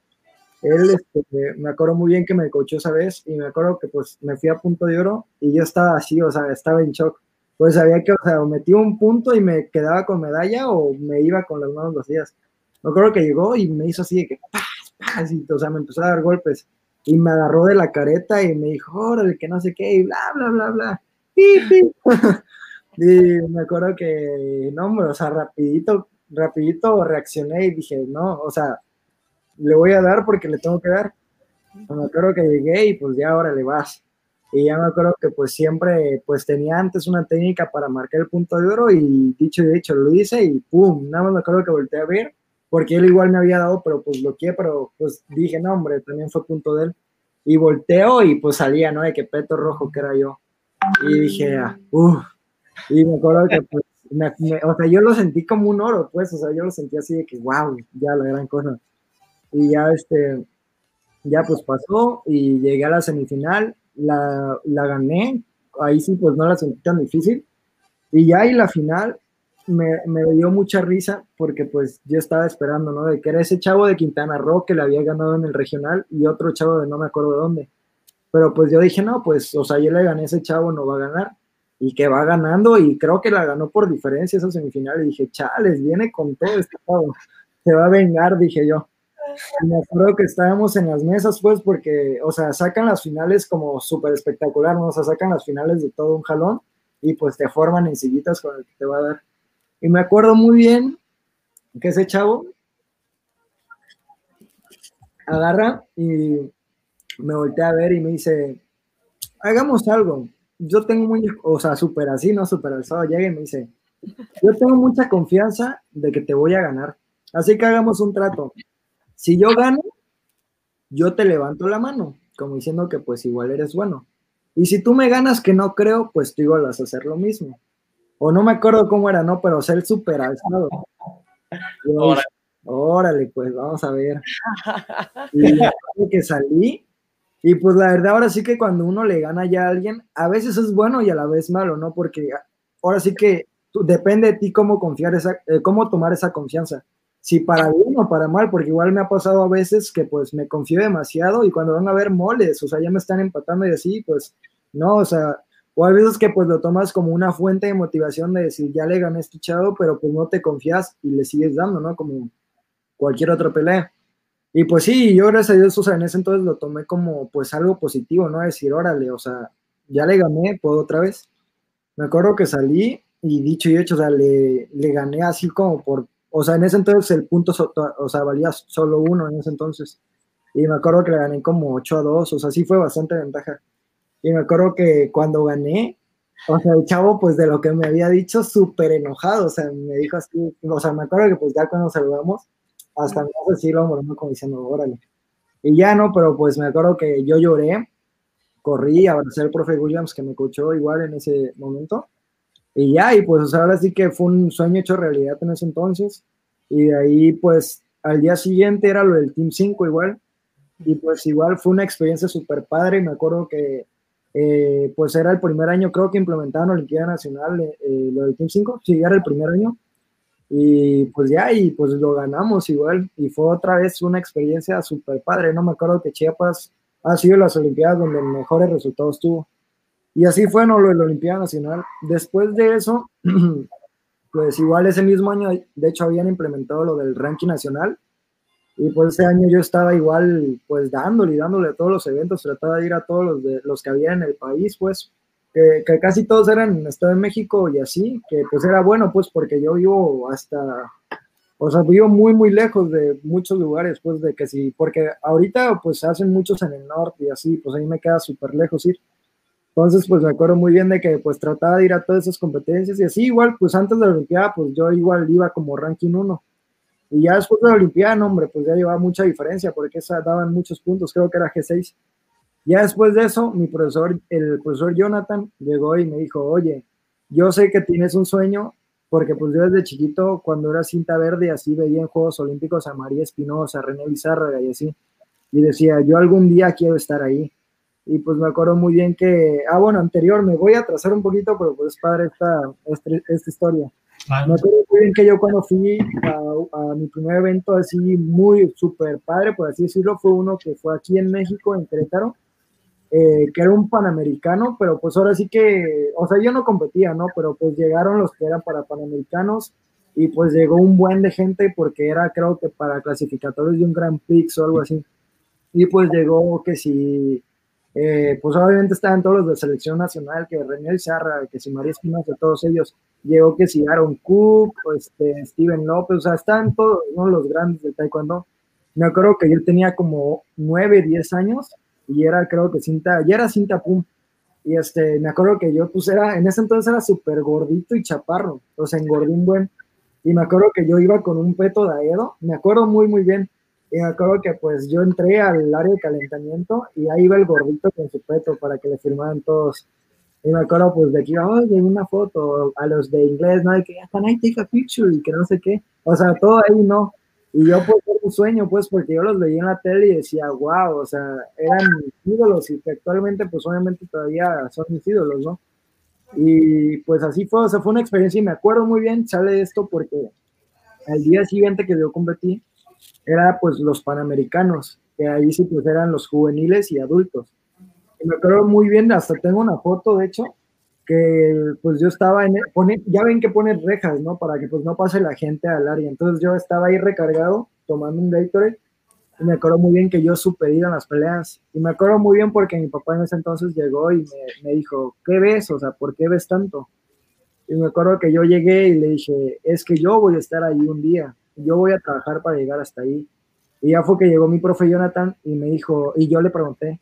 Él, este, me acuerdo muy bien que me coachó esa vez y me acuerdo que pues me fui a punto de oro y yo estaba así, o sea, estaba en shock. Pues sabía que, o sea, metí un punto y me quedaba con medalla o me iba con las manos vacías. Me acuerdo que llegó y me hizo así de que, ¡pah! o sea, me empezó a dar golpes y me agarró de la careta y me dijo, órale, que no sé qué, y bla, bla, bla, bla. (laughs) y me acuerdo que, no, hombre, o sea, rapidito, rapidito reaccioné y dije, no, o sea, le voy a dar porque le tengo que dar. Me acuerdo que llegué y pues ya ahora le vas. Y ya me acuerdo que pues siempre pues tenía antes una técnica para marcar el punto de oro y dicho y hecho lo hice y pum, nada más me acuerdo que volteé a ver porque él igual me había dado, pero pues bloqueé, pero pues dije, no, hombre, también fue punto de él. Y volteo y pues salía, ¿no? De que peto rojo que era yo. Y dije, ah, uff. Y me acuerdo que pues, o sea, yo lo sentí como un oro, pues, o sea, yo lo sentí así de que, wow, ya la gran cosa. Y ya, este, ya pues pasó y llegué a la semifinal, la, la gané, ahí sí pues no la sentí tan difícil. Y ya y la final, me, me, dio mucha risa porque pues yo estaba esperando, ¿no? De que era ese chavo de Quintana Roo que le había ganado en el regional y otro chavo de no me acuerdo de dónde. Pero pues yo dije, no, pues, o sea, yo le gané a ese chavo, no va a ganar. Y que va ganando y creo que la ganó por diferencia esa semifinal. Y dije, chales, viene con todo este chavo. Se va a vengar, dije yo. Y me acuerdo que estábamos en las mesas, pues, porque, o sea, sacan las finales como súper espectacular, ¿no? O sea, sacan las finales de todo un jalón y pues te forman en sillitas con el que te va a dar. Y me acuerdo muy bien que ese chavo agarra y me voltea a ver y me dice, hagamos algo. Yo tengo muy, o sea, súper así, no súper alzado, llega y me dice, yo tengo mucha confianza de que te voy a ganar. Así que hagamos un trato. Si yo gano, yo te levanto la mano, como diciendo que pues igual eres bueno. Y si tú me ganas, que no creo, pues tú igual vas a hacer lo mismo o no me acuerdo cómo era, ¿no? Pero ser súper alzado. Órale. Órale, pues vamos a ver. (laughs) Y que salí, y pues la verdad, ahora sí que cuando uno le gana ya a alguien, a veces es bueno y a la vez malo, ¿no? Porque ahora sí que depende de ti cómo confiar esa, eh, cómo tomar esa confianza. Si para bien o para mal, porque igual me ha pasado a veces que pues me confío demasiado y cuando van a ver moles, o sea, ya me están empatando y así, pues no, o sea, o hay veces que pues lo tomas como una fuente de motivación de decir, ya le gané este chavo, pero pues no te confías y le sigues dando, ¿no? Como cualquier otra pelea. Y pues sí, yo gracias a Dios, o sea, en ese entonces lo tomé como pues algo positivo, ¿no? Decir, órale, o sea, ya le gané, puedo otra vez. Me acuerdo que salí y dicho y hecho, o sea, le, le gané así como por, o sea, en ese entonces el punto, o sea, valía solo uno en ese entonces. Y me acuerdo que le gané como 8 a 2, o sea, sí fue bastante ventaja. Y me acuerdo que cuando gané, o sea, el chavo, pues de lo que me había dicho, súper enojado, o sea, me dijo así, o sea, me acuerdo que pues ya cuando saludamos, hasta me hace así lo como diciendo, órale. Y ya no, pero pues me acuerdo que yo lloré, corrí a abrazar al profe Williams que me escuchó igual en ese momento. Y ya, y pues o sea, ahora sí que fue un sueño hecho realidad en ese entonces. Y de ahí, pues, al día siguiente era lo del Team 5 igual. Y pues igual fue una experiencia súper padre. Me acuerdo que eh, pues era el primer año, creo que implementaron Olimpiada Nacional, eh, eh, lo del Team 5, sí, era el primer año. Y pues ya, y pues lo ganamos igual. Y fue otra vez una experiencia súper padre. No me acuerdo que Chiapas ha sido las Olimpiadas donde mejores resultados tuvo. Y así fue ¿no? lo de la Olimpiada Nacional. Después de eso, (clears throat) pues igual ese mismo año, de hecho, habían implementado lo del ranking nacional y pues ese año yo estaba igual, pues dándole y dándole a todos los eventos, trataba de ir a todos los, de, los que había en el país, pues, que, casi todos eran en Estado de México y así, que pues era bueno, pues, porque yo vivo hasta, o sea, vivo muy, muy lejos de muchos lugares, pues, de que sí, porque ahorita, pues, hacen muchos en el norte y así, pues, ahí me queda súper lejos ir. Entonces, pues, me acuerdo muy bien de que, pues, trataba de ir a todas esas competencias y así, igual, pues, antes de la Olimpiada, pues, yo igual iba como ranking 1 y ya después de la Olimpiada, hombre, pues ya llevaba mucha diferencia porque esa daban muchos puntos, creo que era G6. Ya después de eso, mi profesor, el profesor Jonathan, llegó y me dijo, oye, yo sé que tienes un sueño, porque pues yo desde chiquito, cuando era cinta verde, así veía en Juegos Olímpicos a María Espinosa, René Bizarra y así. Y decía, yo algún día quiero estar ahí. Y pues me acuerdo muy bien que, ah, bueno, anterior, me voy a trazar un poquito, pero pues padre esta, esta, esta historia. Me acuerdo muy bien que yo cuando fui a, mi primer evento así muy súper padre, por así decirlo, fue uno que fue aquí en México, en Querétaro, eh, que era un panamericano, pero pues ahora sí que, o sea, yo no competía, ¿no? Pero pues llegaron los que eran para panamericanos y pues llegó un buen de gente porque era creo que para clasificatorios de un Grand Prix o algo así. Y pues llegó que si eh, pues obviamente estaban todos los de selección nacional, que René Sarra, que si María Espinosa, todos ellos, llegó que si Aaron Cook, este, Steven López, o sea, estaban todos los grandes del taekwondo. Me acuerdo que yo tenía como 9, 10 años y era creo que cinta, ya era cinta pum. Y este, me acuerdo que yo pues era, en ese entonces era súper gordito y chaparro, o sea, engordé un buen. Y me acuerdo que yo iba con un peto de Aedo, me acuerdo muy, muy bien y me acuerdo que pues yo entré al área de calentamiento y ahí iba el gordito con su peto para que le firmaran todos. Y me acuerdo pues de que oye, una foto a los de inglés, ¿no? Y que, can I take a picture? Y que no sé qué. O sea, todo ahí no. Y yo pues era un sueño, pues, porque yo los veía en la tele y decía, wow, o sea, eran mis ídolos y que actualmente pues obviamente todavía son mis ídolos, ¿no? Y pues así fue, o sea, fue una experiencia y me acuerdo muy bien, sale esto porque al día siguiente que yo competí, era pues los panamericanos, que ahí sí pues eran los juveniles y adultos. Y me acuerdo muy bien, hasta tengo una foto, de hecho, que pues yo estaba en, pone, ya ven que pone rejas, ¿no? Para que pues no pase la gente al área. Entonces yo estaba ahí recargado, tomando un Gatorade, y me acuerdo muy bien que yo supe ir a las peleas. Y me acuerdo muy bien porque mi papá en ese entonces llegó y me, me dijo, ¿qué ves? O sea, ¿por qué ves tanto? Y me acuerdo que yo llegué y le dije, es que yo voy a estar ahí un día yo voy a trabajar para llegar hasta ahí. Y ya fue que llegó mi profe Jonathan y me dijo, y yo le pregunté,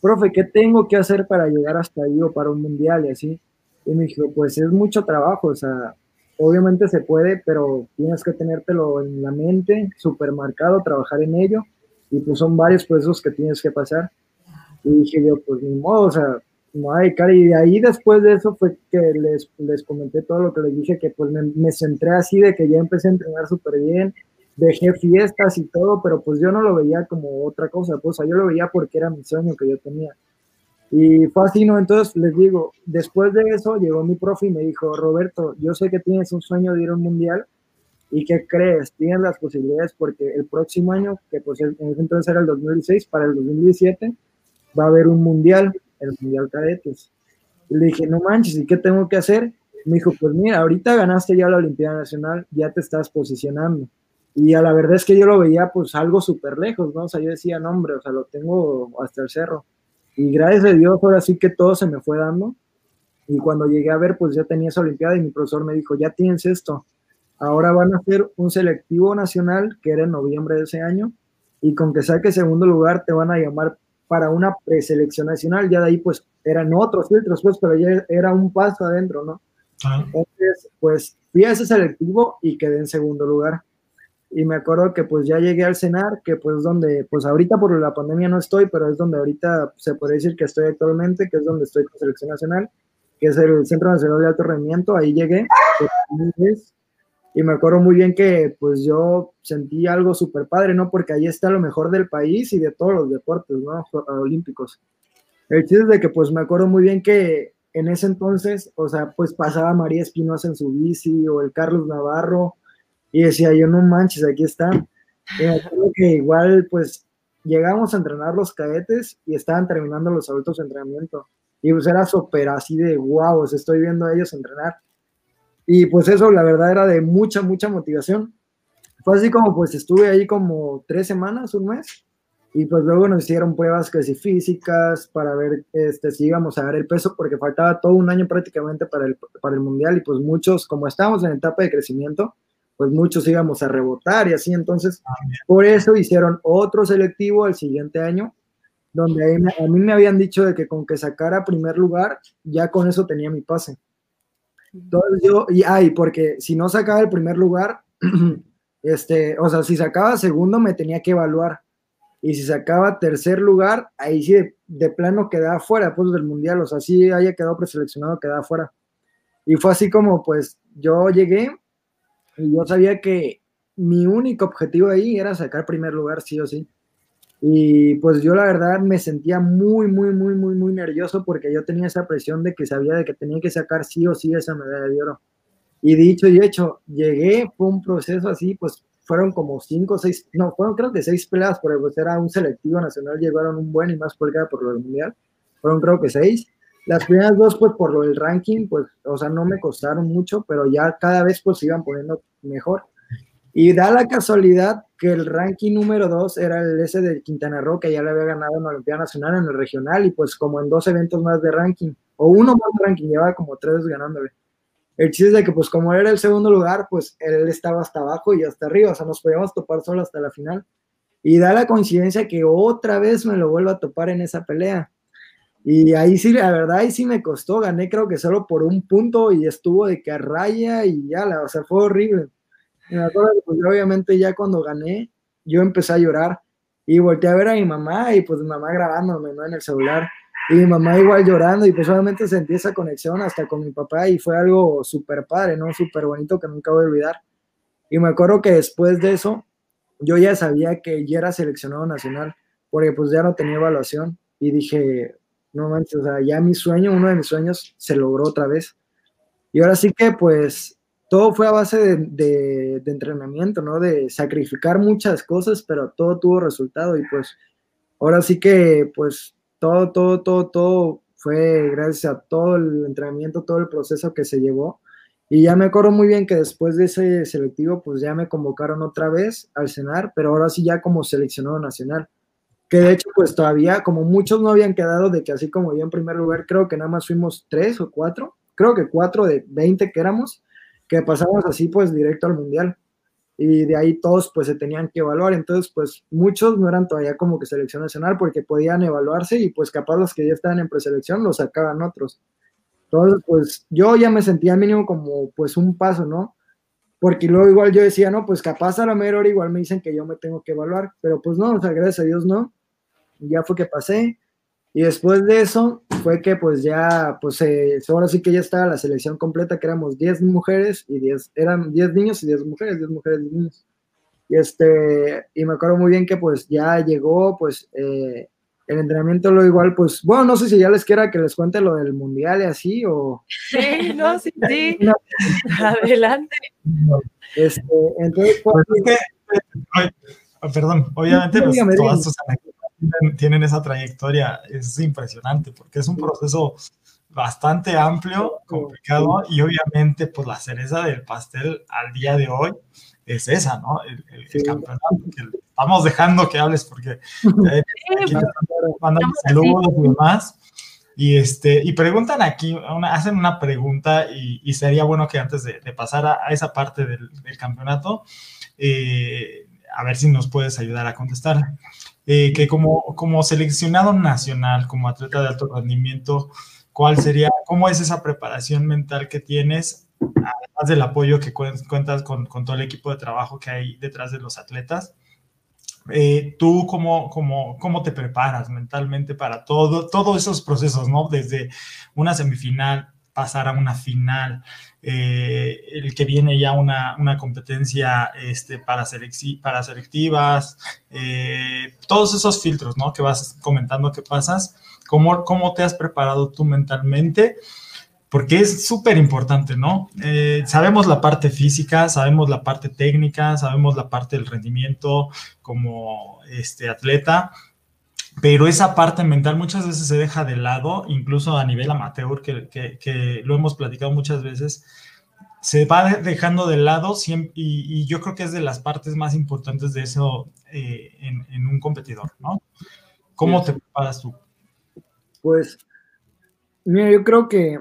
profe, ¿qué tengo que hacer para llegar hasta ahí o para un mundial y así? Y me dijo, pues es mucho trabajo, o sea, obviamente se puede, pero tienes que tenértelo en la mente, súper marcado, trabajar en ello, y pues son varios procesos que tienes que pasar. Y dije yo, pues ni modo, o sea, no hay cara. Y de ahí después de eso fue que les, les comenté todo lo que les dije, que pues me, centré así de que ya empecé a entrenar súper bien, dejé fiestas y todo, pero pues yo no lo veía como otra cosa, pues yo lo veía porque era mi sueño que yo tenía. Y fue así, ¿no? Entonces les digo, después de eso llegó mi profe y me dijo, Roberto, yo sé que tienes un sueño de ir a un mundial y que crees, tienes las posibilidades porque el próximo año, que pues en ese entonces era el 2016, para el 2017 va a haber un mundial el Mundial Cadetes. Le dije, no manches, ¿y qué tengo que hacer? Me dijo, pues mira, ahorita ganaste ya la Olimpiada Nacional, ya te estás posicionando. Y a la verdad es que yo lo veía pues algo súper lejos, ¿no? O sea, yo decía, no, hombre, o sea, lo tengo hasta el cerro. Y gracias a Dios, ahora sí que todo se me fue dando. Y cuando llegué a ver, pues ya tenía esa Olimpiada y mi profesor me dijo, ya tienes esto. Ahora van a hacer un selectivo nacional, que era en noviembre de ese año, y con que saque segundo lugar te van a llamar para una preselección nacional, ya de ahí pues eran otros filtros, pues, pero ya era un paso adentro, ¿no? Ah. Entonces, pues fui a ese selectivo y quedé en segundo lugar. Y me acuerdo que pues ya llegué al CENAR, que pues donde, pues ahorita por la pandemia no estoy, pero es donde ahorita se puede decir que estoy actualmente, que es donde estoy con selección nacional, que es el Centro Nacional de Alto Rendimiento, ahí llegué. Pues, y me acuerdo muy bien que pues yo sentí algo súper padre, ¿no? Porque ahí está lo mejor del país y de todos los deportes, ¿no? Olímpicos. El chiste es de que pues me acuerdo muy bien que en ese entonces, o sea, pues pasaba María Espinosa en su bici o el Carlos Navarro y decía yo, no manches, aquí está. Y me acuerdo que igual pues llegamos a entrenar los cadetes y estaban terminando los adultos de entrenamiento. Y pues era súper así de wow, estoy viendo a ellos entrenar. Y pues eso, la verdad, era de mucha, mucha motivación. Fue así como pues estuve ahí como tres semanas, un mes, y pues luego nos hicieron pruebas casi físicas para ver este, si íbamos a dar el peso, porque faltaba todo un año prácticamente para el, para el mundial, y pues muchos, como estábamos en etapa de crecimiento, pues muchos íbamos a rebotar y así, entonces por eso hicieron otro selectivo el siguiente año, donde a mí me habían dicho de que con que sacara primer lugar, ya con eso tenía mi pase. Entonces yo, y ay, porque si no sacaba el primer lugar, (clears throat) este, o sea, si sacaba segundo me tenía que evaluar. Y si sacaba tercer lugar, ahí sí de, plano quedaba fuera pues, del mundial, o sea, si haya quedado preseleccionado, quedaba fuera. Y fue así como, pues, yo llegué y yo sabía que mi único objetivo ahí era sacar primer lugar, sí o sí. Y pues yo la verdad me sentía muy, muy, muy, muy, muy nervioso porque yo tenía esa presión de que sabía de que tenía que sacar sí o sí esa medalla de oro. Y dicho y hecho, llegué, fue un proceso así, pues fueron como cinco o seis, no, fueron creo que seis peleas, porque pues era un selectivo nacional, llegaron un buen y más por por lo del mundial, fueron creo que seis. Las primeras dos, pues por lo del ranking, pues, o sea, no me costaron mucho, pero ya cada vez pues iban poniendo mejor. Y da la casualidad que el ranking número dos era el ese de Quintana Roo, que ya le había ganado en la Olimpiada Nacional en el regional, y pues como en dos eventos más de ranking, o uno más de ranking, llevaba como tres ganándole. El chiste es de que, pues, como era el segundo lugar, pues él estaba hasta abajo y hasta arriba, o sea, nos podíamos topar solo hasta la final. Y da la coincidencia que otra vez me lo vuelvo a topar en esa pelea. Y ahí sí, la verdad, ahí sí me costó. Gané, creo que solo por un punto y estuvo de que raya y ya, la, o sea, fue horrible. Me acuerdo que, pues, obviamente, ya cuando gané, yo empecé a llorar y volteé a ver a mi mamá y, pues, mi mamá grabándome, ¿no? En el celular y mi mamá igual llorando y pues solamente sentí esa conexión hasta con mi papá y fue algo súper padre, ¿no? Súper bonito que nunca voy a olvidar. Y me acuerdo que después de eso yo ya sabía que ya era seleccionado nacional porque pues ya no tenía evaluación y dije, no manches, o sea, ya mi sueño, uno de mis sueños se logró otra vez. Y ahora sí que pues todo fue a base de, entrenamiento, ¿no? De sacrificar muchas cosas, pero todo tuvo resultado y pues ahora sí que pues todo, todo, todo, todo fue gracias a todo el entrenamiento, todo el proceso que se llevó. Y ya me acuerdo muy bien que después de ese selectivo, pues ya me convocaron otra vez al cenar, pero ahora sí ya como seleccionado nacional. Que de hecho, pues todavía, como muchos no habían quedado de que así como yo en primer lugar, creo que nada más fuimos tres o cuatro, creo que cuatro de 20 que éramos, que pasamos así pues directo al mundial y de ahí todos pues se tenían que evaluar, entonces pues muchos no eran todavía como que selección nacional porque podían evaluarse y pues capaz los que ya estaban en preselección los sacaban otros. Entonces pues yo ya me sentía mínimo como pues un paso, ¿no? Porque luego igual yo decía, no, pues capaz a la mejor igual me dicen que yo me tengo que evaluar, pero pues no, o sea, gracias a Dios no. ya fue que pasé, y después de eso fue que pues ya, pues eh, ahora sí que ya estaba la selección completa, que éramos 10 mujeres y 10, eran 10 niños y 10 mujeres, 10 mujeres y niños. Y este, y me acuerdo muy bien que pues ya llegó, pues eh, el entrenamiento lo igual, pues, bueno, no sé si ya les quiera que les cuente lo del mundial y así, o... (laughs) Sí, no, sí, sí. Adelante. Este, entonces... Pues, perdón, obviamente pues, todas tus tienen, esa trayectoria, es impresionante, porque es un proceso bastante amplio, complicado, y obviamente, pues la cereza del pastel al día de hoy es esa, ¿no? El, campeonato, que estamos dejando que hables porque eh, aquí mandan saludos y demás. Y, este, y preguntan aquí, hacen una pregunta y, sería bueno que antes de, pasar a, esa parte del, campeonato, eh, a ver si nos puedes ayudar a contestar. Eh, que como, como seleccionado nacional, como atleta de alto rendimiento, ¿cuál sería, cómo es esa preparación mental que tienes, además del apoyo que cuentas con, con todo el equipo de trabajo que hay detrás de los atletas? Eh, ¿Tú cómo, cómo, cómo te preparas mentalmente para todo, todos esos procesos, ¿no? Desde una semifinal, pasar a una final, eh, el que viene ya una, una competencia este, para, para selectivas, eh, todos esos filtros ¿no? que vas comentando que pasas, ¿cómo, cómo te has preparado tú mentalmente? Porque es súper importante, ¿no? Eh, sabemos la parte física, sabemos la parte técnica, sabemos la parte del rendimiento como este, atleta, pero esa parte mental muchas veces se deja de lado, incluso a nivel amateur, que, que, lo hemos platicado muchas veces, se va dejando de lado siempre, y, yo creo que es de las partes más importantes de eso eh, en, un competidor, ¿no? ¿Cómo te preparas tú? Pues, mira, yo creo que,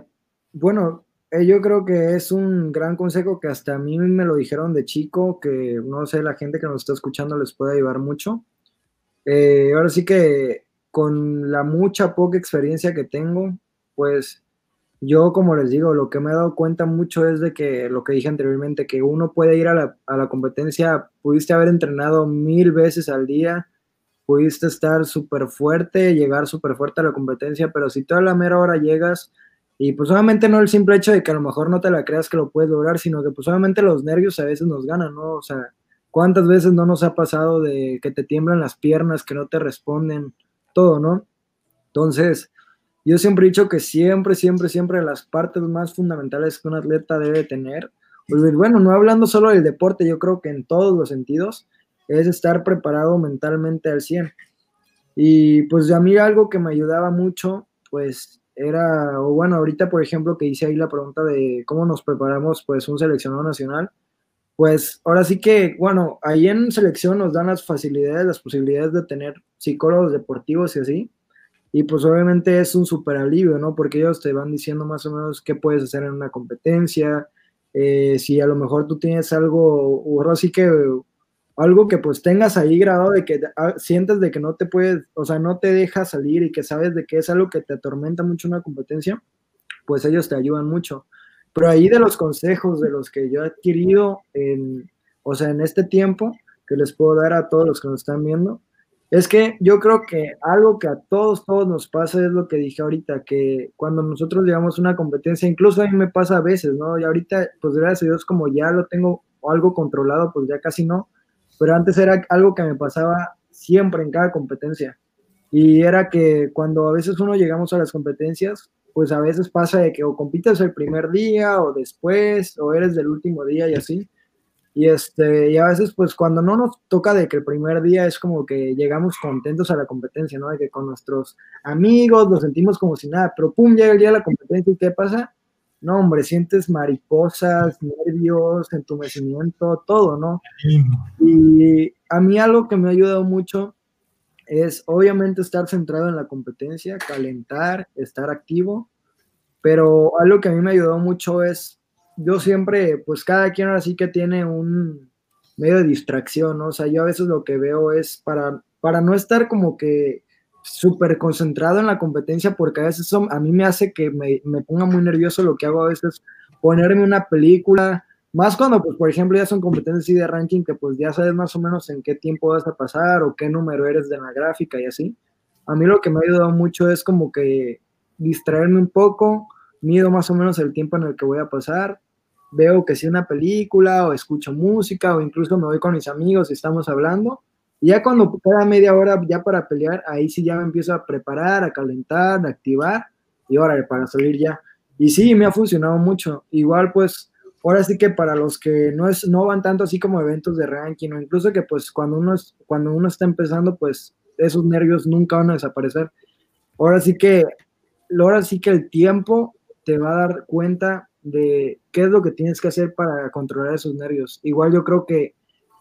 bueno, eh, yo creo que es un gran consejo que hasta a mí me lo dijeron de chico, que no sé, la gente que nos está escuchando les puede ayudar mucho eh, ahora sí que con la mucha poca experiencia que tengo, pues yo como les digo, lo que me he dado cuenta mucho es de que lo que dije anteriormente, que uno puede ir a la, a la competencia, pudiste haber entrenado mil veces al día, pudiste estar súper fuerte, llegar súper fuerte a la competencia, pero si toda la mera hora llegas y pues obviamente no el simple hecho de que a lo mejor no te la creas que lo puedes lograr, sino que pues obviamente los nervios a veces nos ganan, ¿no? O sea, ¿Cuántas veces no nos ha pasado de que te tiemblan las piernas, que no te responden, todo, ¿no? Entonces, yo siempre he dicho que siempre, siempre, siempre las partes más fundamentales que un atleta debe tener, pues, bueno, no hablando solo del deporte, yo creo que en todos los sentidos, es estar preparado mentalmente al 100. Y pues a mí algo que me ayudaba mucho, pues era, o bueno, ahorita por ejemplo que hice ahí la pregunta de cómo nos preparamos pues un seleccionado nacional, pues ahora sí que, bueno, ahí en selección nos dan las facilidades, las posibilidades de tener psicólogos deportivos y así, y pues obviamente es un súper alivio, ¿no? Porque ellos te van diciendo más o menos qué puedes hacer en una competencia, eh, si a lo mejor tú tienes algo, o ahora sí que algo que pues tengas ahí grabado de que ah, sientes de que no te puedes, o sea, no te deja salir y que sabes de que es algo que te atormenta mucho una competencia, pues ellos te ayudan mucho. Pero ahí de los consejos de los que yo he adquirido en, o sea, en este tiempo, que les puedo dar a todos los que nos están viendo, es que yo creo que algo que a todos, todos nos pasa es lo que dije ahorita, que cuando nosotros llevamos una competencia, incluso a mí me pasa a veces, ¿no? Y ahorita, pues gracias a Dios, como ya lo tengo algo controlado, pues ya casi no, pero antes era algo que me pasaba siempre en cada competencia. Y era que cuando a veces uno llegamos a las competencias, pues a veces pasa de que o compites el primer día o después, o eres del último día y así. Y, este, y a veces, pues cuando no nos toca de que el primer día es como que llegamos contentos a la competencia, ¿no? De que con nuestros amigos nos sentimos como si nada, pero pum, llega el día de la competencia y ¿qué pasa? No, hombre, sientes mariposas, nervios, entumecimiento, todo, ¿no? Y a mí algo que me ha ayudado mucho es obviamente estar centrado en la competencia, calentar, estar activo, pero algo que a mí me ayudó mucho es, yo siempre, pues cada quien ahora sí que tiene un medio de distracción. O sea, yo a veces lo que veo es para, para no estar como que súper concentrado en la competencia porque a veces a mí me hace que me, me, ponga muy nervioso lo que hago a veces, ponerme una película, más cuando, pues, por ejemplo, ya son competencias de ranking que pues ya sabes más o menos en qué tiempo vas a pasar o qué número eres de la gráfica y así. A mí lo que me ha ayudado mucho es como que distraerme un poco, mido más o menos el tiempo en el que voy a pasar, veo que si una película o escucho música o incluso me voy con mis amigos y estamos hablando y ya cuando cada media hora ya para pelear, ahí sí ya me empiezo a preparar, a calentar, a activar y ahora para salir ya. Y sí, me ha funcionado mucho. Igual pues, ahora sí que para los que no, es, no van tanto así como eventos de ranking o incluso que pues cuando uno, es, cuando uno está empezando pues esos nervios nunca van a desaparecer. Ahora sí que, ahora sí que el tiempo te va a dar cuenta de qué es lo que tienes que hacer para controlar esos nervios. Igual yo creo que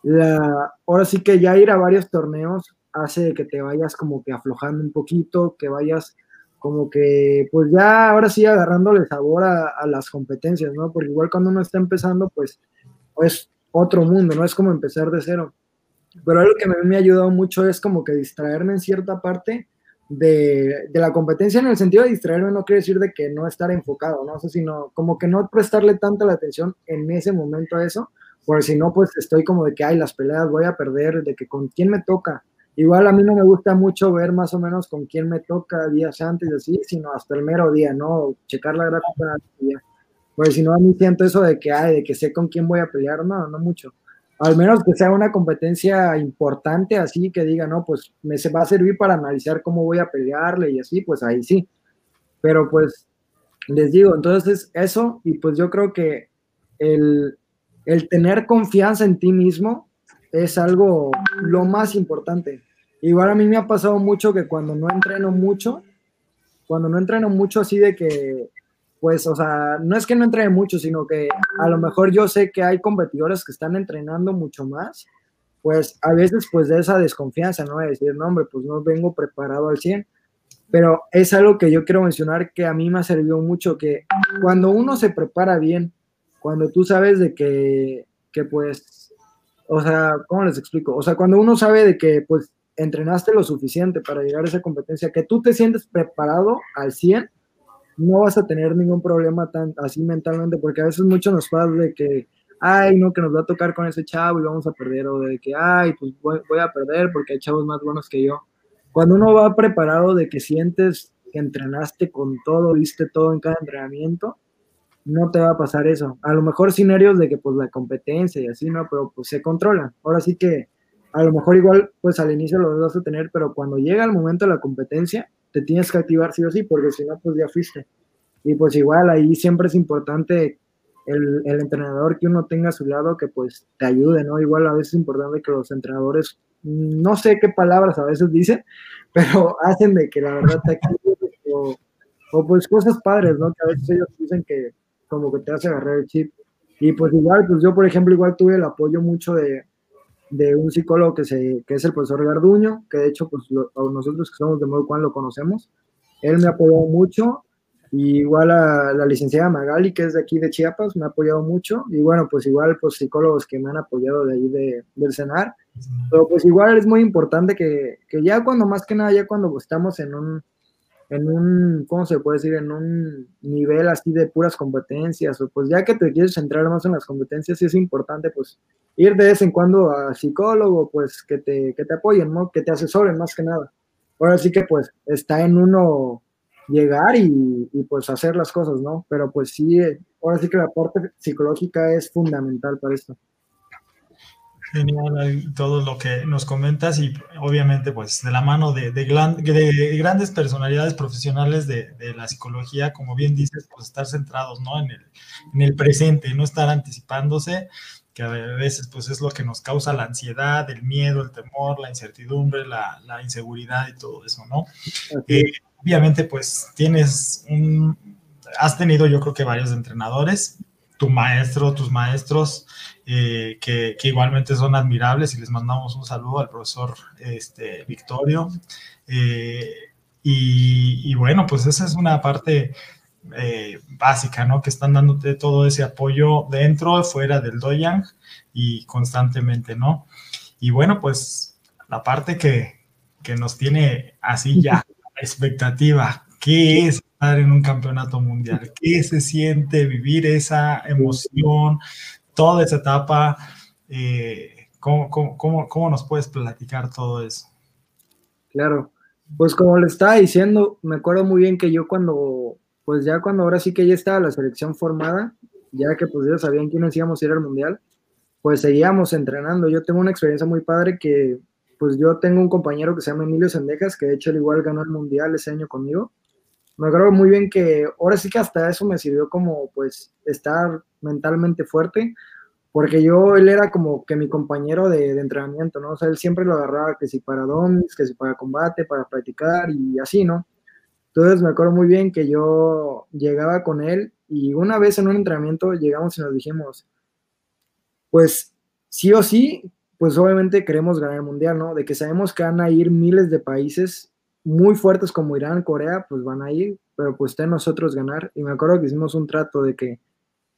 la, ahora sí que ya ir a varios torneos hace que te vayas como que aflojando un poquito, que vayas como que, pues ya ahora sí agarrándole sabor a, las competencias, ¿no? Porque igual cuando uno está empezando, pues es otro mundo, no es como empezar de cero. Pero algo que me, ha ayudado mucho es como que distraerme en cierta parte de, de, la competencia, en el sentido de distraerme no quiere decir de que no estar enfocado, ¿no? sé, sino como que no prestarle tanta la atención en ese momento a eso, porque si no, pues estoy como de que, ay, las peleas voy a perder, de que con quién me toca. Igual a mí no me gusta mucho ver más o menos con quién me toca días antes y así, sino hasta el mero día, ¿no? Checar la gráfica día. Porque si no, a mí siento eso de que, ay, de que sé con quién voy a pelear, no, no mucho. Al menos que sea una competencia importante, así que diga, no, pues me va a servir para analizar cómo voy a pelearle y así, pues ahí sí. Pero pues les digo, entonces eso, y pues yo creo que el, el tener confianza en ti mismo es algo lo más importante. Igual a mí me ha pasado mucho que cuando no entreno mucho, cuando no entreno mucho así de que, pues, o sea, no es que no entrene mucho, sino que a lo mejor yo sé que hay competidores que están entrenando mucho más, pues a veces pues de esa desconfianza, ¿no? De decir, no, hombre, pues no vengo preparado al 100. Pero es algo que yo quiero mencionar que a mí me ha servido mucho, que cuando uno se prepara bien, cuando tú sabes de que, que pues, o sea, ¿cómo les explico? O sea, cuando uno sabe de que pues entrenaste lo suficiente para llegar a esa competencia, que tú te sientes preparado al 100, no vas a tener ningún problema tan así mentalmente, porque a veces mucho nos pasa de que, ay, no, que nos va a tocar con ese chavo y vamos a perder, o de que, ay, pues voy, a perder porque hay chavos más buenos que yo. Cuando uno va preparado de que sientes que entrenaste con todo, viste todo en cada entrenamiento, no te va a pasar eso. A lo mejor sin nervios de que pues la competencia y así, ¿no? Pero pues se controla. Ahora sí que a lo mejor igual pues al inicio lo vas a tener, pero cuando llega el momento de la competencia, te tienes que activar sí o sí, porque si no, pues ya fuiste. Y pues igual ahí siempre es importante el, el, entrenador que uno tenga a su lado que pues te ayude, ¿no? Igual a veces es importante que los entrenadores, no sé qué palabras a veces dicen, (laughs) pero hacen de que la verdad te o pues cosas padres, ¿no? Que a veces ellos dicen que como que te hace agarrar el chip. Y pues igual, pues yo por ejemplo igual tuve el apoyo mucho de, de un psicólogo que, se, que es el profesor Garduño, que de hecho pues nosotros que somos de modo cual lo conocemos. Él me apoyó mucho y igual a la licenciada Magali, que es de aquí de Chiapas, me ha apoyado mucho. Y bueno, pues igual pues psicólogos que me han apoyado de ahí de, del CENAR. Pero pues igual es muy importante que, que ya cuando más que nada, ya cuando estamos en un, en un, ¿cómo se puede decir? En un nivel así de puras competencias, o pues ya que te quieres centrar más en las competencias, sí es importante pues ir de vez en cuando a psicólogo, pues que te, que te apoyen, ¿no? Que te asesoren más que nada. Ahora sí que pues está en uno llegar y, y pues hacer las cosas, ¿no? Pero pues sí, ahora sí que la parte psicológica es fundamental para esto. Genial todo lo que nos comentas y obviamente pues de la mano de, de, gran, de grandes personalidades profesionales de, de, la psicología, como bien dices, pues estar centrados ¿no? en, el, en el presente, no estar anticipándose, que a veces pues es lo que nos causa la ansiedad, el miedo, el temor, la incertidumbre, la, la inseguridad y todo eso, ¿no? Eh, obviamente pues tienes un, has tenido yo creo que varios entrenadores, tu maestro, tus maestros, eh, que, que, igualmente son admirables y les mandamos un saludo al profesor este, Victorio. Eh, y, y, bueno, pues esa es una parte eh, básica, ¿no? Que están dándote todo ese apoyo dentro, fuera del Doyang y constantemente, ¿no? Y bueno, pues la parte que, que nos tiene así ya, (laughs) la expectativa, ¿qué es en un campeonato mundial? ¿Qué se siente vivir esa emoción? toda esa etapa. Eh, ¿cómo, cómo, cómo, nos puedes platicar todo eso? Claro, pues como le estaba diciendo, me acuerdo muy bien que yo cuando, pues ya cuando ahora sí que ya estaba la selección formada, ya que pues ya sabían quiénes íbamos a ir al mundial, pues seguíamos entrenando. Yo tengo una experiencia muy padre que, pues yo tengo un compañero que se llama Emilio Sendejas, que de hecho él igual ganó el mundial ese año conmigo. Me acuerdo muy bien que ahora sí que hasta eso me sirvió como pues estar mentalmente fuerte, porque yo, él era como que mi compañero de, de, entrenamiento, ¿no? O sea, él siempre lo agarraba que si para domis, que si para combate, para practicar y así, ¿no? Entonces me acuerdo muy bien que yo llegaba con él y una vez en un entrenamiento llegamos y nos dijimos, pues sí o sí, pues obviamente queremos ganar el mundial, ¿no? De que sabemos que van a ir miles de países muy fuertes como Irán, Corea, pues van a ir, pero pues está nosotros ganar. Y me acuerdo que hicimos un trato de que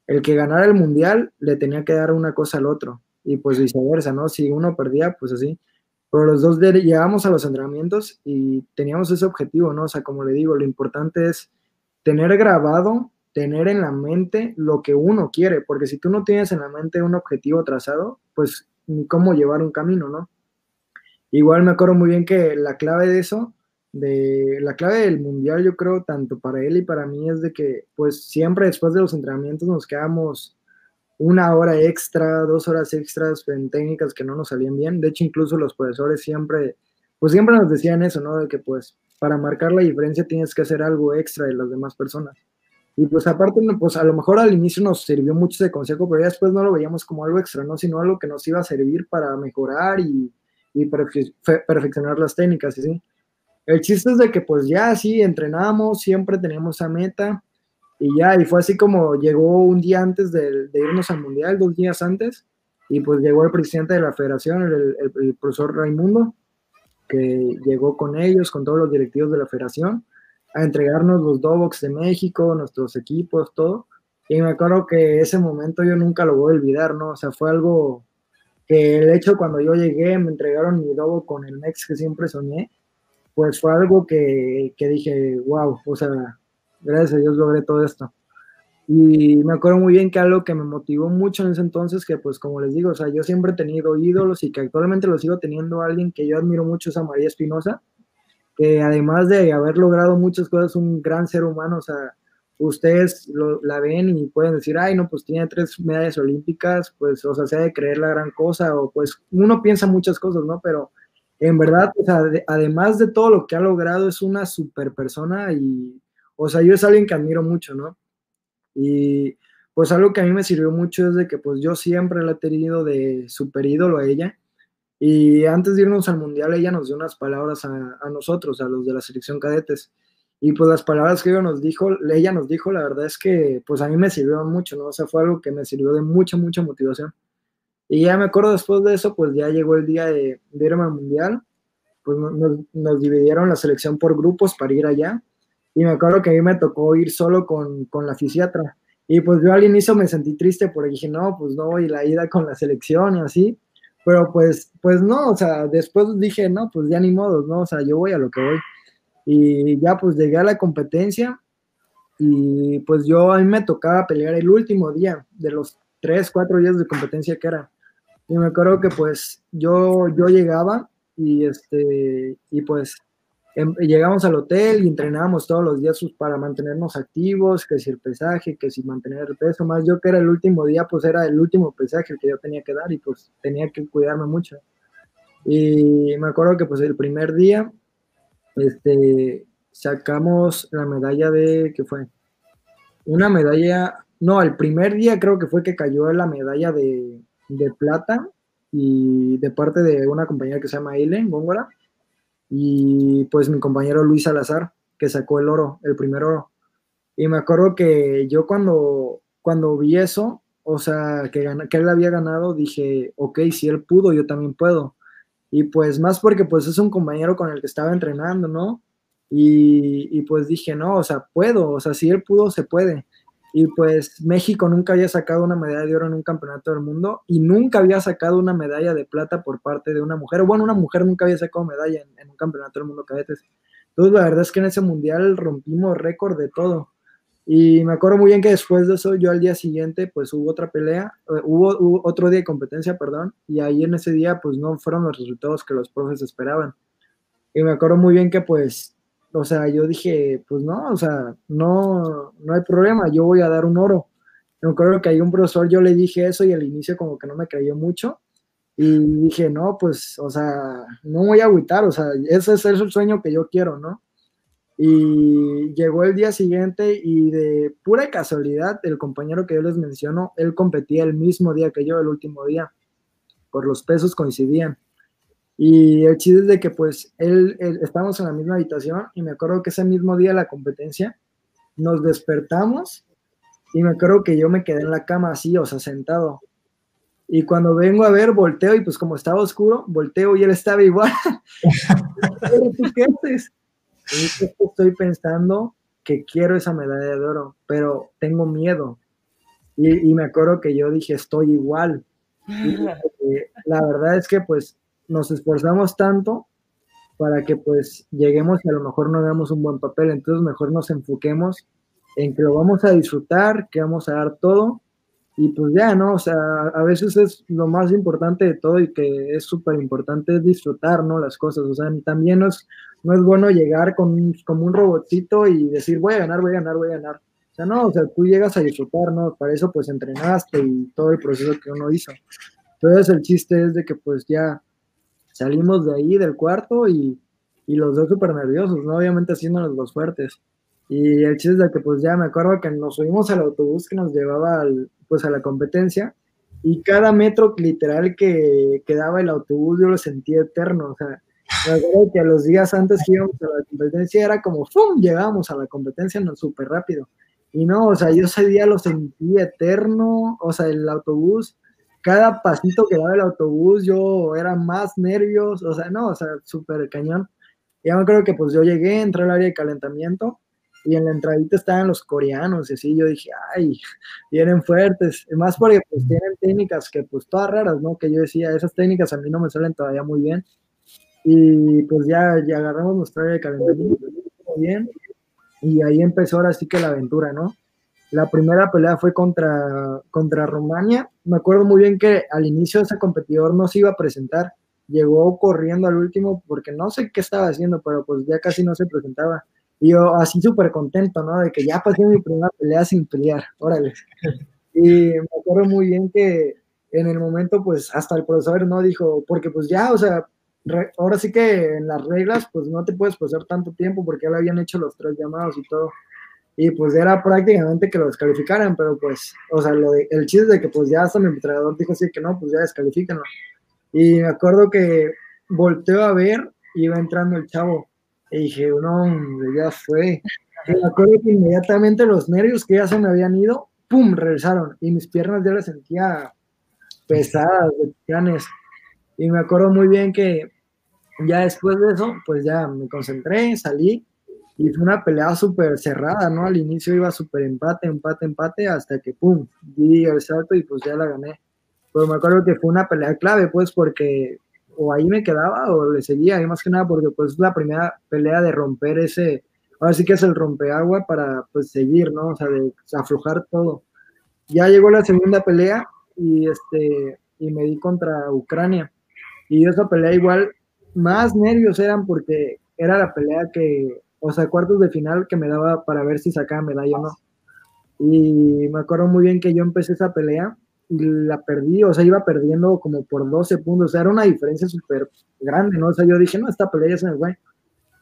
el que ganara el mundial le tenía que dar una cosa al otro y pues viceversa, ¿no? Si uno perdía, pues así. Pero los dos llegamos a los entrenamientos y teníamos ese objetivo, ¿no? O sea, como le digo, lo importante es tener grabado, tener en la mente lo que uno quiere, porque si tú no tienes en la mente un objetivo trazado, pues ni cómo llevar un camino, ¿no? Igual me acuerdo muy bien que la clave de eso de la clave del mundial, yo creo, tanto para él y para mí, es de que, pues, siempre después de los entrenamientos nos quedamos una hora extra, dos horas extras en técnicas que no nos salían bien. De hecho, incluso los profesores siempre, pues, siempre nos decían eso, ¿no? De que, pues, para marcar la diferencia tienes que hacer algo extra de las demás personas. Y pues aparte, pues a lo mejor al inicio nos sirvió mucho ese consejo, pero ya después no lo veíamos como algo extra, ¿no? Sino algo que nos iba a servir para mejorar y, y perfe perfeccionar las técnicas, ¿sí? ¿Sí? El chiste es de que pues ya así entrenamos, siempre teníamos esa meta y ya, y fue así como llegó un día antes de, irnos al mundial, dos días antes, y pues llegó el presidente de la federación, el, el, el, profesor Raimundo, que llegó con ellos, con todos los directivos de la federación, a entregarnos los Dobox de México, nuestros equipos, todo. Y me acuerdo que ese momento yo nunca lo voy a olvidar, ¿no? O sea, fue algo que el hecho cuando yo llegué, me entregaron mi Dobo con el Mex que siempre soñé, pues fue algo que, que, dije, wow, o sea, gracias a Dios logré todo esto. Y me acuerdo muy bien que algo que me motivó mucho en ese entonces, que pues como les digo, o sea, yo siempre he tenido ídolos y que actualmente lo sigo teniendo, alguien que yo admiro mucho es a María Espinosa, que además de haber logrado muchas cosas, un gran ser humano, o sea, ustedes la ven y pueden decir, ay, no, pues tiene tres medallas olímpicas, pues, o sea, se ha de creer la gran cosa, o pues uno piensa muchas cosas, ¿no? Pero en verdad, o sea, además de todo lo que ha logrado, es una super persona y, o sea, yo es alguien que admiro mucho, ¿no? Y pues algo que a mí me sirvió mucho es de que pues yo siempre la he tenido de super ídolo a ella. Y antes de irnos al mundial, ella nos dio unas palabras a, a nosotros, a los de la selección cadetes y pues las palabras que ella nos dijo, ella nos dijo, la verdad es que pues a mí me sirvieron mucho, ¿no? O sea, fue algo que me sirvió de mucha, mucha motivación. Y ya me acuerdo después de eso, pues ya llegó el día de, irme al mundial, pues nos, dividieron la selección por grupos para ir allá. Y me acuerdo que a mí me tocó ir solo con, con la fisiatra. Y pues yo al inicio me sentí triste porque dije, no, pues no, y la ida con la selección y así. Pero pues, pues no, o sea, después dije, no, pues ya ni modo, ¿no? O sea, yo voy a lo que voy. Y ya pues llegué a la competencia y pues yo a mí me tocaba pelear el último día de los tres, cuatro días de competencia que era. Y me acuerdo que pues yo, yo llegaba y este, y pues em, llegamos al hotel y entrenábamos todos los días para mantenernos activos, que si el pesaje, que si mantener el peso, más yo que era el último día, pues era el último pesaje que yo tenía que dar y pues tenía que cuidarme mucho. Y me acuerdo que pues el primer día este, sacamos la medalla de, ¿qué fue? Una medalla, no, el primer día creo que fue que cayó la medalla de, de plata y de parte de una compañera que se llama Eileen Góngora y pues mi compañero Luis Salazar que sacó el oro, el primer oro. Y me acuerdo que yo cuando, cuando vi eso, o sea, que, que él había ganado, dije, ok, si él pudo, yo también puedo. Y pues más porque pues es un compañero con el que estaba entrenando, ¿no? Y, pues dije, no, o sea, puedo, o sea, si él pudo, se puede. Y pues México nunca había sacado una medalla de oro en un campeonato del mundo y nunca había sacado una medalla de plata por parte de una mujer. Bueno, una mujer nunca había sacado medalla en, un campeonato del mundo cadetes. Entonces, la verdad es que en ese mundial rompimos récord de todo. Y me acuerdo muy bien que después de eso, yo al día siguiente, pues hubo otra pelea, eh, hubo, otro día de competencia, perdón, y ahí en ese día, pues no fueron los resultados que los profes esperaban. Y me acuerdo muy bien que, pues, o sea, yo dije, pues no, o sea, no, no hay problema, yo voy a dar un oro. Me acuerdo que hay un profesor, yo le dije eso y al inicio como que no me creyó mucho. Y dije, no, pues, o sea, no voy a agüitar, o sea, ese es el sueño que yo quiero, ¿no? Y llegó el día siguiente y de pura casualidad, el compañero que yo les menciono, él competía el mismo día que yo, el último día. Por los pesos coincidían. Y el chiste es de que pues él, él estábamos en la misma habitación y me acuerdo que ese mismo día de la competencia nos despertamos y me acuerdo que yo me quedé en la cama así, o sea, sentado. Y cuando vengo a ver, volteo y pues como estaba oscuro, volteo y él estaba igual. (laughs) ¿Tú qué haces? estoy pensando que quiero esa medalla de oro, pero tengo miedo. Y, me acuerdo que yo dije, estoy igual. (laughs) la verdad es que pues nos esforzamos tanto para que pues lleguemos y a lo mejor no hagamos un buen papel, entonces mejor nos enfoquemos en que lo vamos a disfrutar, que vamos a dar todo y pues ya, ¿no? O sea, a veces es lo más importante de todo y que es súper importante es disfrutar, ¿no? Las cosas, o sea, también no es, no es bueno llegar con como un robotcito y decir, voy a ganar, voy a ganar, voy a ganar. O sea, no, o sea, tú llegas a disfrutar, ¿no? Para eso pues entrenaste y todo el proceso que uno hizo. Entonces el chiste es de que pues ya salimos de ahí, del cuarto y, y los dos súper nerviosos, ¿no? Obviamente haciéndonos los fuertes. Y el chiste es de que pues ya me acuerdo que nos subimos al autobús que nos llevaba al, pues a la competencia y cada metro literal que, daba el autobús yo lo sentía eterno, o sea, me acuerdo que los días antes que íbamos a la competencia era como, ¡fum! Llegábamos a la competencia no, súper rápido. Y no, o sea, yo ese día lo sentí eterno, o sea, el autobús, cada pasito que daba el autobús, yo era más nervios, o sea, no, o sea, súper cañón. Ya me acuerdo que pues yo llegué, entré al área de calentamiento y en la entradita estaban los coreanos y así yo dije, ay, vienen fuertes, y más porque pues tienen técnicas que pues todas raras, ¿no? Que yo decía, esas técnicas a mí no me salen todavía muy bien y pues ya, ya agarramos nuestra área de calentamiento bien y ahí empezó ahora sí que la aventura, ¿no? La primera pelea fue contra, contra Rumania. Me acuerdo muy bien que al inicio ese competidor no se iba a presentar. Llegó corriendo al último porque no sé qué estaba haciendo, pero pues ya casi no se presentaba Y yo así súper contento, ¿no? De que ya pasé mi primera pelea sin pelear, órale. Y me acuerdo muy bien que en el momento, pues hasta el profesor no dijo, porque pues ya, o sea, ahora sí que en las reglas, pues no te puedes pasar tanto tiempo porque ya le habían hecho los tres llamados y todo. Y pues era prácticamente que lo descalificaran, pero pues, o sea, lo el chiste de que pues ya hasta mi entrenador dijo así que no, pues ya descalifíquenlo. Y me acuerdo que volteó a ver iba entrando el chavo. Y dije, no, ya fue. Y me acuerdo que inmediatamente los nervios que ya se me habían ido, ¡pum! regresaron. Y mis piernas ya las sentía pesadas, de titanes. Y me acuerdo muy bien que ya después de eso, pues ya me concentré, salí y fue una pelea súper cerrada, ¿no? Al inicio iba súper empate, empate, empate, hasta que pum, di el salto y pues ya la gané. Pero me acuerdo que fue una pelea clave, pues, porque o ahí me quedaba o le seguía, y más que nada porque pues es la primera pelea de romper ese, ahora sí que es el rompeagua para pues seguir, ¿no? O sea, de aflojar todo. Ya llegó la segunda pelea y este, y me di contra Ucrania. Y esa pelea igual más nervios eran porque era la pelea que, o sea, cuartos de final que me daba para ver si sacaba medalla o no. Y me acuerdo muy bien que yo empecé esa pelea y la perdí, o sea, iba perdiendo como por 12 puntos, o sea, era una diferencia súper grande, ¿no? O sea, yo dije, no, esta pelea ya se me fue.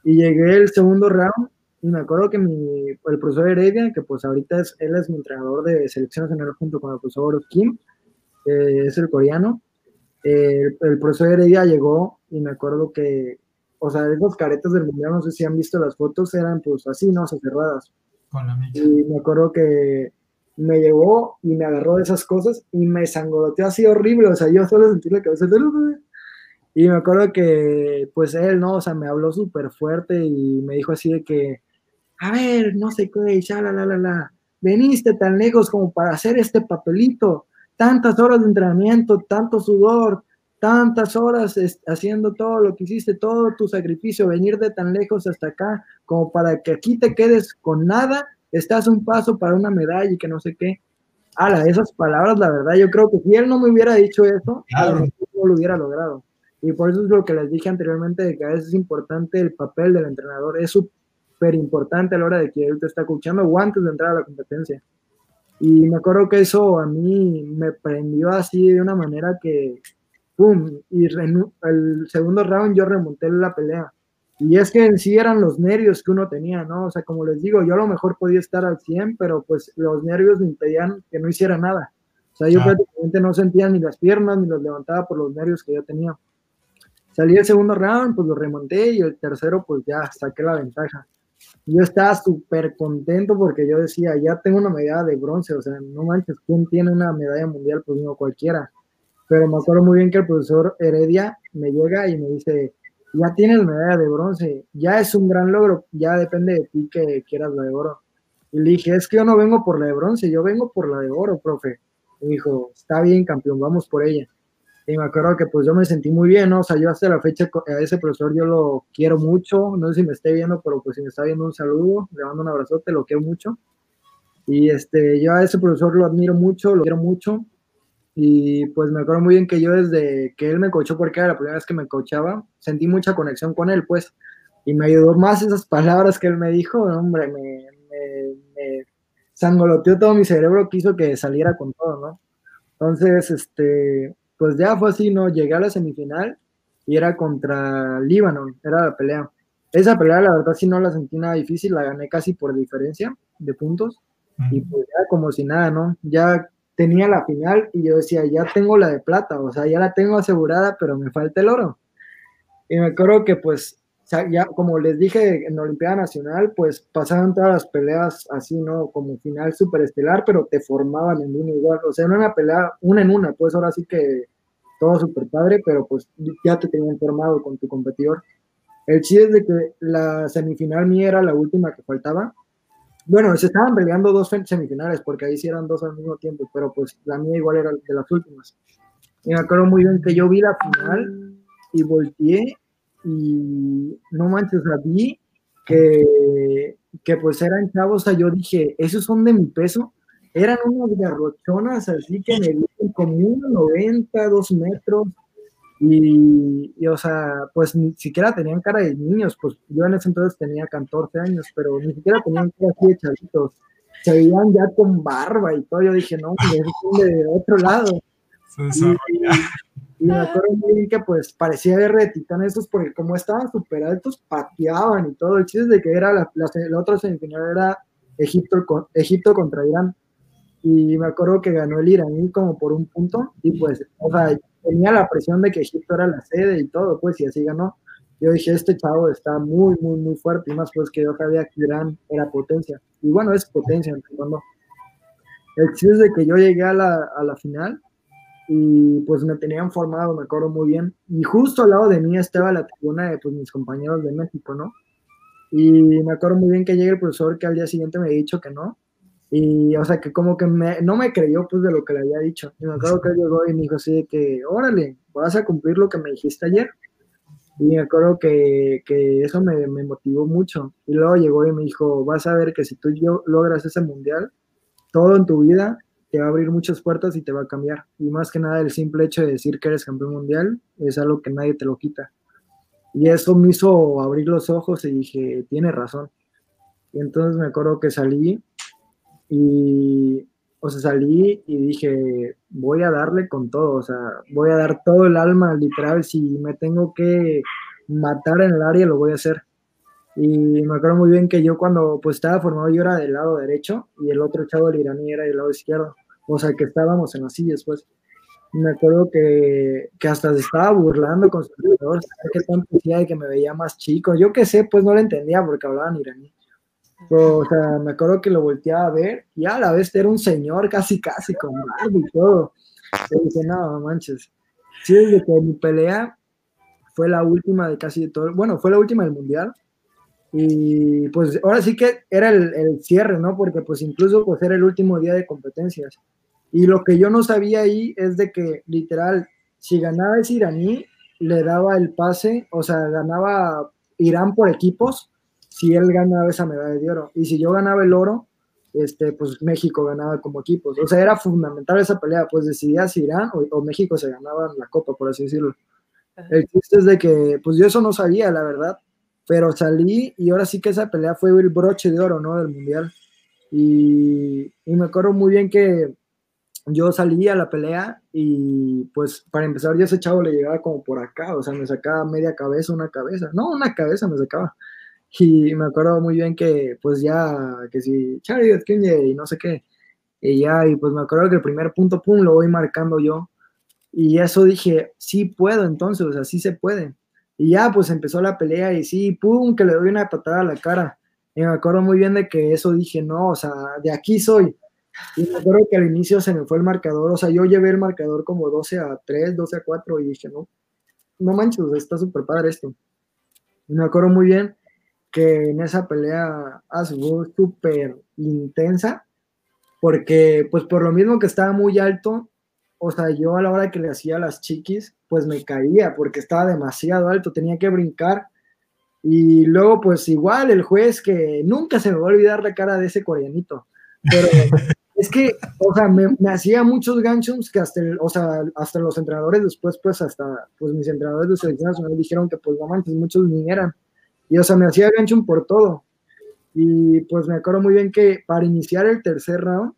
Y llegué el segundo round y me acuerdo que mi, el profesor Heredia, que pues ahorita es, él es mi entrenador de selección nacional junto con el profesor Kim, es el coreano, el, profesor Heredia llegó y me acuerdo que, o sea, esos caretas del mundial, no sé si han visto las fotos, eran pues así, ¿no? O cerradas. y me acuerdo que me llegó y me agarró de esas cosas y me sangoloteó así horrible, o sea, yo solo sentí la cabeza y me acuerdo que, pues él, ¿no? O sea, me habló súper fuerte y me dijo así de que, a ver, no sé qué, ya, la, la, la, la, veniste tan lejos como para hacer este papelito, tantas horas de entrenamiento, tanto sudor, tantas horas haciendo todo lo que hiciste, todo tu sacrificio, venir de tan lejos hasta acá, como para que aquí te quedes con nada, estás un paso para una medalla y que no sé qué. Ala, esas palabras, la verdad, yo creo que si él no me hubiera dicho eso, no lo hubiera logrado. Y por eso es lo que les dije anteriormente, de que a veces es importante el papel del entrenador, es súper importante a la hora de que él te está escuchando o antes de entrar a la competencia. Y me acuerdo que eso a mí me prendió así de una manera que, ¡pum! Y el segundo round yo remonté la pelea. Y es que en sí eran los nervios que uno tenía, ¿no? O sea, como les digo, yo a lo mejor podía estar al 100, pero pues los nervios me impedían que no hiciera nada. O sea, yo prácticamente no sentía ni las piernas ni los levantaba por los nervios que yo tenía. Salí el segundo round, pues lo remonté y el tercero, pues ya saqué la ventaja yo estaba súper contento porque yo decía, ya tengo una medalla de bronce, o sea, no manches, ¿quién tiene una medalla mundial? Pues no cualquiera. Pero me acuerdo muy bien que el profesor Heredia me llega y me dice, ya tienes medalla de bronce, ya es un gran logro, ya depende de ti que quieras la de oro. Y le dije, es que yo no vengo por la de bronce, yo vengo por la de oro, profe. Y dijo, está bien, campeón, vamos por ella. Y me acuerdo que pues yo me sentí muy bien, ¿no? O sea, yo hasta la fecha a ese profesor yo lo quiero mucho, no sé si me esté viendo, pero pues si me está viendo un saludo, le mando un abrazote, lo quiero mucho. Y este, yo a ese profesor lo admiro mucho, lo quiero mucho. Y pues me acuerdo muy bien que yo desde que él me coachó, porque era la primera vez que me coachaba, sentí mucha conexión con él, pues. Y me ayudó más esas palabras que él me dijo, hombre, me, me, me sangoloteó todo mi cerebro, quiso que saliera con todo, ¿no? Entonces, este, pues ya fue así, ¿no? Llegué a la semifinal y era contra Líbano, era la pelea. Esa pelea, la verdad, sí no la sentí nada difícil, la gané casi por diferencia de puntos. Y pues ya como si nada, ¿no? Ya tenía la final y yo decía, ya tengo la de plata, o sea, ya la tengo asegurada, pero me falta el oro. Y me acuerdo que pues ya como les dije en Olimpiada Nacional, pues pasaban todas las peleas así, ¿no? Como final superestelar, pero te formaban en uno igual. O sea, era una pelea una en una, pues ahora sí que todo súper padre, pero pues ya te tenían formado con tu competidor. El chiste es de que la semifinal mía era la última que faltaba. Bueno, se estaban peleando dos semifinales, porque ahí eran dos al mismo tiempo, pero pues la mía igual era de las últimas. Y me acuerdo muy bien que yo vi la final y volteé y no manches, la vi que, que pues eran chavos, o sea, yo dije, esos son de mi peso, eran unas garrochonas así que me dieron como 1,90, 2 metros, Y, y, o sea, pues ni siquiera tenían cara de niños, pues yo en ese entonces tenía 14 años, pero ni siquiera tenían cara así de chavitos, se veían ya con barba y todo, yo dije, no, es de otro lado. Y, y, me acuerdo muy bien que pues parecía guerra de titanes esos, porque como estaban súper altos, pateaban y todo, el chiste de que era la, la, la otra semifinal era Egipto contra Irán, y me acuerdo que ganó el iraní como por un punto, y pues, o sea, tenía la presión de que Egipto era la sede y todo, pues, y así ganó. Yo dije, este chavo está muy, muy, muy fuerte, y más pues que yo sabía que Irán era potencia. Y bueno, es potencia, cuando El chiste es de que yo llegué a la, a la final y pues me tenían formado, me acuerdo muy bien. Y justo al lado de mí estaba la tribuna de pues, mis compañeros de México, ¿no? Y me acuerdo muy bien que llega el profesor que al día siguiente me había dicho que no, y, o sea, que como que me, no me creyó, pues, de lo que le había dicho. Y me acuerdo que llegó y me dijo así de que, órale, vas a cumplir lo que me dijiste ayer. Y me acuerdo que, que eso me, me, motivó mucho. Y luego llegó y me dijo, vas a ver que si tú yo logras ese mundial, todo en tu vida te va a abrir muchas puertas y te va a cambiar. Y más que nada el simple hecho de decir que eres campeón mundial es algo que nadie te lo quita. Y eso me hizo abrir los ojos y dije, tiene razón. Y entonces me acuerdo que salí y, o sea, salí y dije, voy a darle con todo, o sea, voy a dar todo el alma, literal, si me tengo que matar en el área, lo voy a hacer. Y me acuerdo muy bien que yo cuando pues estaba formado yo era del lado derecho y el otro chavo, el iraní, era del lado izquierdo. O sea, que estábamos en las sillas, pues. Me acuerdo que, que hasta se estaba burlando con su alrededor, que tanto decía de que me veía más chico. Yo qué sé, pues no lo entendía porque hablaban iraní. Pero, o sea, me acuerdo que lo volteaba a ver y a la vez era un señor casi, casi con barba y todo. Y dije, no, manches. Sí, desde que mi pelea fue la última de casi todo, bueno, fue la última del mundial. Y pues ahora sí que era el, el, cierre, ¿no? Porque pues incluso pues era el último día de competencias. Y lo que yo no sabía ahí es de que literal, si ganaba ese iraní, le daba el pase, o sea, ganaba Irán por equipos, si él ganaba esa medalla de oro. Y si yo ganaba el oro, este, pues México ganaba como equipos. O sea, era fundamental esa pelea, pues decidía si Irán o, o México se ganaban la copa, por así decirlo. El chiste es de que, pues yo eso no sabía, la verdad, pero salí y ahora sí que esa pelea fue el broche de oro, ¿no? Del mundial. Y, y me acuerdo muy bien que yo salí a la pelea y pues para empezar yo ese chavo le llegaba como por acá, o sea, me sacaba media cabeza, una cabeza, no, una cabeza me sacaba. Y me acuerdo muy bien que, pues ya, que si Chariot, y no sé qué. Y ya, y pues me acuerdo que el primer punto, pum, lo voy marcando yo. Y eso dije, sí puedo entonces, o sea, sí se puede. Y ya, pues empezó la pelea y sí, pum, que le doy una patada a la cara. Y me acuerdo muy bien de que eso dije, no, o sea, de aquí soy. Y me acuerdo que al inicio se me fue el marcador, o sea, yo llevé el marcador como 12 a 3, 12 a 4 y dije, no, no manches, está súper padre esto. Y me acuerdo muy bien que en esa pelea fue súper intensa, porque pues por lo mismo que estaba muy alto, o sea, yo a la hora que le hacía las chiquis, pues me caía porque estaba demasiado alto, tenía que brincar. Y luego, pues igual el juez que nunca se me va a olvidar la cara de ese coreanito. Pero (laughs) es que, o sea, me, me hacía muchos ganchos que hasta, el, o sea, hasta los entrenadores después, pues hasta, pues mis entrenadores de selección nacional dijeron que pues no manches, muchos ni eran. Y o sea, me hacía gancho por todo. Y pues me acuerdo muy bien que para iniciar el tercer round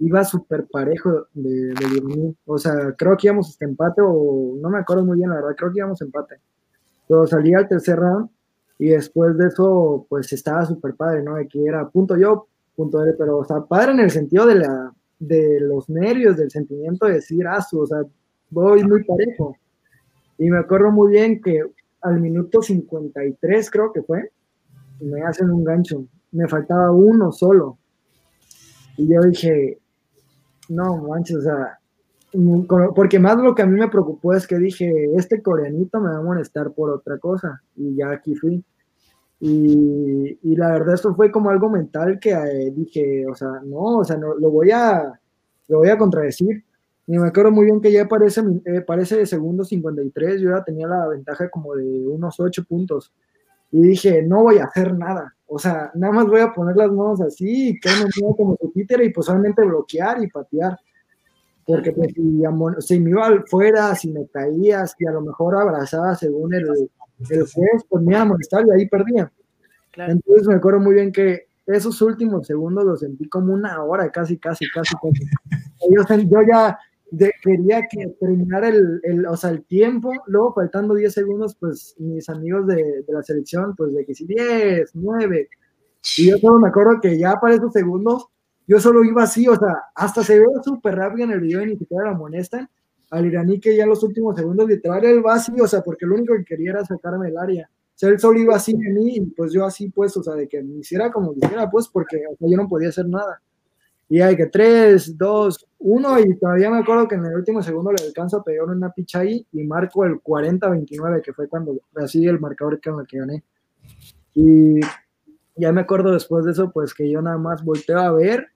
iba súper parejo de, de O sea, creo que íbamos este empate o no me acuerdo muy bien, la verdad, creo que íbamos empate. Pero salía el tercer round y después de eso, pues estaba súper padre, ¿no? De que era punto yo, punto él, pero, o sea, padre en el sentido de, la, de los nervios, del sentimiento de decir, ah, o sea, voy muy parejo. Y me acuerdo muy bien que al minuto 53 creo que fue, me hacen un gancho. Me faltaba uno solo. Y yo dije, no manches, o sea, porque más lo que a mí me preocupó es que dije, este coreanito me va a molestar por otra cosa. Y ya aquí fui. Y, y la verdad esto fue como algo mental que eh, dije, o sea, no, o sea, no, lo voy a, lo voy a contradecir. Y me acuerdo muy bien que ya parece, eh, parece de segundo 53, yo ya tenía la ventaja como de unos 8 puntos. Y dije, no voy a hacer nada. O sea, nada más voy a poner las manos así y como su títere y pues solamente bloquear y patear. porque pues, si, si, me iba fuera, si me caía, si a lo mejor abrazaba según el, el juez, pues me iba a molestar y ahí perdía. Entonces me acuerdo muy bien que esos últimos segundos los sentí como una hora, casi, casi, casi. casi. (laughs) Yo, ya quería que terminara el, el, o sea, el tiempo, luego faltando 10 segundos, pues mis amigos de, de, la selección, pues de que si 10, 9, y yo solo me acuerdo que ya para esos segundos, yo solo iba así, o sea, hasta se ve súper rápido en el video y ni siquiera la molestan, al iraní que ya los últimos segundos literal él va así, o sea, porque lo único que quería era sacarme el área. O sea, él solo iba así de mí y pues yo así pues, o sea, de que me hiciera como quisiera pues, porque yo no podía hacer nada. Y hay que 3, 2, 1 y todavía me acuerdo que en el último segundo le alcanzo a pegar una picha ahí y marco el 40-29, que fue cuando así el marcador con el que gané. Y ya me acuerdo después de eso, pues que yo nada más volteo a ver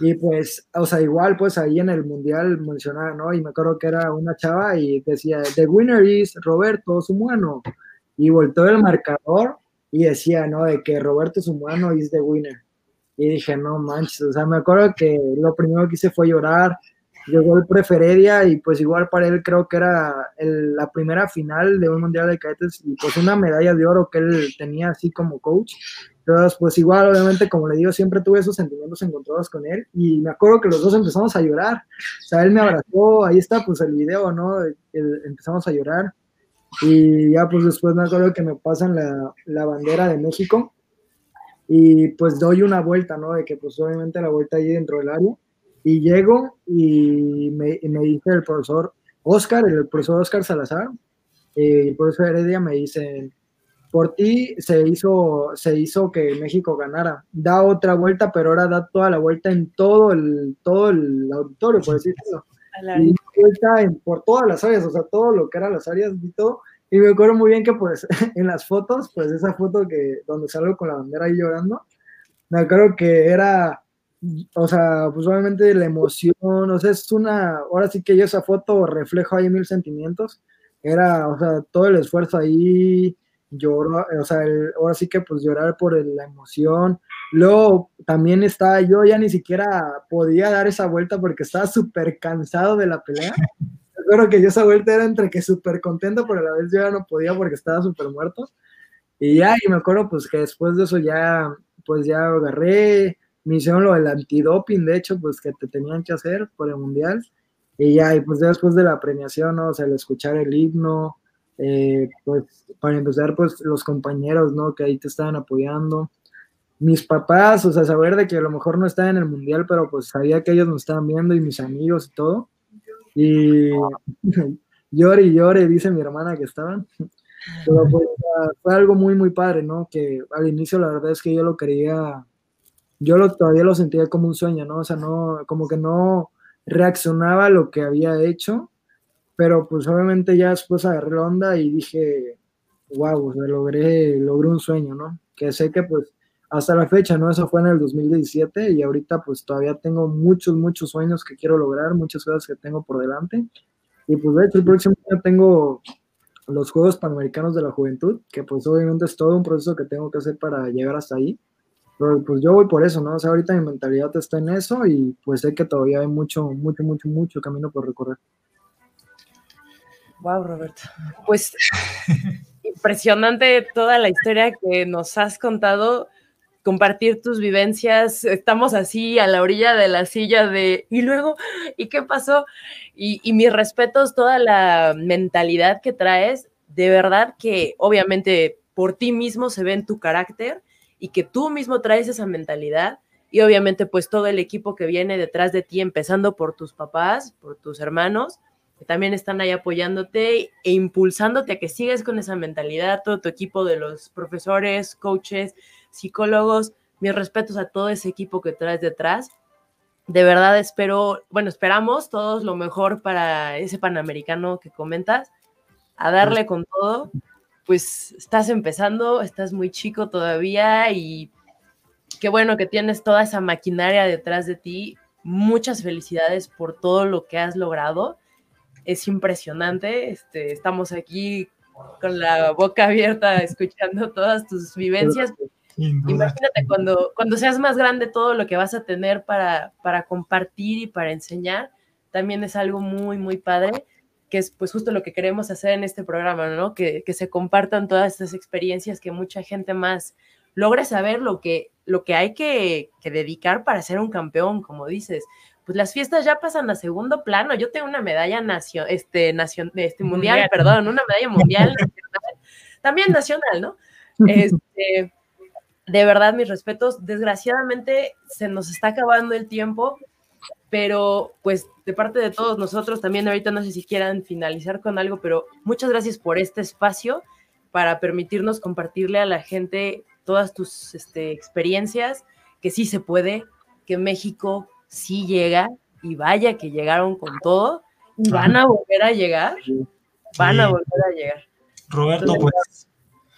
y pues, o sea, igual, pues ahí en el mundial mencionaba, ¿no? Y me acuerdo que era una chava y decía, The winner is Roberto Sumuano. Y volteó el marcador y decía, ¿no? De que Roberto Sumuano is the winner. Y dije, no manches, o sea, me acuerdo que lo primero que hice fue llorar. Llegó el Preferedia y pues igual para él creo que era la primera final de un mundial de cadetes y pues una medalla de oro que él tenía así como coach entonces, pues igual, obviamente, como le digo, siempre tuve esos sentimientos encontrados con él y me acuerdo que los dos empezamos a llorar. O sea, él me abrazó, ahí está pues el video, ¿no? empezamos a llorar y ya pues después me acuerdo que me pasan la, la, bandera de México y pues doy una vuelta, ¿no? De que pues obviamente la vuelta ahí dentro del área y llego y me, me dice el profesor Oscar, el profesor Oscar Salazar, y el profesor Heredia me dice, por ti se hizo, se hizo que México ganara. Da otra vuelta, pero ahora da toda la vuelta en todo el, todo el auditorio, por (laughs) decirlo. Y vuelta en, por todas las áreas, o sea, todo lo que eran las áreas y todo. Y me acuerdo muy bien que pues (laughs) en las fotos, pues esa foto que donde salgo con la bandera ahí llorando, me acuerdo que era, o sea, pues obviamente la emoción, o sea, es una, ahora sí que yo esa foto reflejo ahí mil sentimientos, era, o sea, todo el esfuerzo ahí, lloro, o sea, ahora sí que pues llorar por la emoción. Luego también estaba, yo ya ni siquiera podía dar esa vuelta porque estaba súper cansado de la pelea. Recuerdo que yo esa vuelta era entre que súper contento, pero a la vez yo ya no podía porque estaba súper muerto. Y ya, y me acuerdo pues que después de eso ya, pues ya agarré, me hicieron lo del antidoping, de hecho, pues que te tenían que hacer por el mundial. Y ya, y pues después de la premiación, ¿no? o sea, el escuchar el himno, eh, pues para empezar, pues los compañeros, ¿no? Que ahí te estaban apoyando. Mis papás, o sea, saber de que a lo mejor no estaba en el mundial, pero pues sabía que ellos nos estaban viendo y mis amigos y todo. Y (laughs) llore y llore, dice mi hermana que estaban. Pero pues, fue algo muy, muy padre, ¿no? Que al inicio la verdad es que yo lo quería, yo todavía lo sentía como un sueño, ¿no? O sea, no, como que no reaccionaba a lo que había hecho, pero pues obviamente ya después agarré la onda y dije, wow, logré, logré un sueño, ¿no? Que sé que pues hasta la fecha, ¿no? Eso fue en el 2017 y ahorita pues todavía tengo muchos, muchos sueños que quiero lograr, muchas cosas que tengo por delante. Y pues de hecho el próximo año tengo los Juegos Panamericanos de la Juventud, que pues obviamente es todo un proceso que tengo que hacer para llegar hasta ahí. Pero pues yo voy por eso, ¿no? O sea, ahorita mi mentalidad está en eso y pues sé que todavía hay mucho, mucho, mucho, mucho camino por recorrer. Wow, Roberto. Pues (laughs) impresionante toda la historia que nos has contado, compartir tus vivencias. Estamos así a la orilla de la silla de, y luego, ¿y qué pasó? Y, mis respetos, toda la mentalidad que traes, de verdad que obviamente por ti mismo se ve en tu carácter y que tú mismo traes esa mentalidad y obviamente pues todo el equipo que viene detrás de ti, empezando por tus papás, por tus hermanos, que también están ahí apoyándote e impulsándote a que sigas con esa mentalidad, todo tu equipo de los profesores, coaches, psicólogos, mis respetos a todo ese equipo que traes detrás. De verdad espero, bueno, esperamos todos lo mejor para ese panamericano que comentas, a darle con todo. Pues estás empezando, estás muy chico todavía y qué bueno que tienes toda esa maquinaria detrás de ti. Muchas felicidades por todo lo que has logrado es impresionante. Este, estamos aquí con la boca abierta escuchando todas tus vivencias. Imagínate cuando, cuando seas más grande todo lo que vas a tener para, para compartir y para enseñar. también es algo muy, muy padre, que es pues justo lo que queremos hacer en este programa, ¿no? Que, que se compartan todas estas experiencias, que mucha gente más logre saber lo que, lo que hay que, que dedicar para ser un campeón, como dices pues las fiestas ya pasan a segundo plano. Yo tengo una medalla nacio, este, nacion, este mundial, perdón, una medalla mundial, (laughs) también nacional, ¿no? (laughs) Este, de verdad, mis respetos. Desgraciadamente se nos está acabando el tiempo, pero pues de parte de todos nosotros también ahorita no sé si quieran finalizar con algo, pero muchas gracias por este espacio para permitirnos compartirle a la gente todas tus este, experiencias, que sí se puede, que México sí llega y vaya que llegaron con todo y van a volver a llegar, van a volver a llegar. Roberto, pues...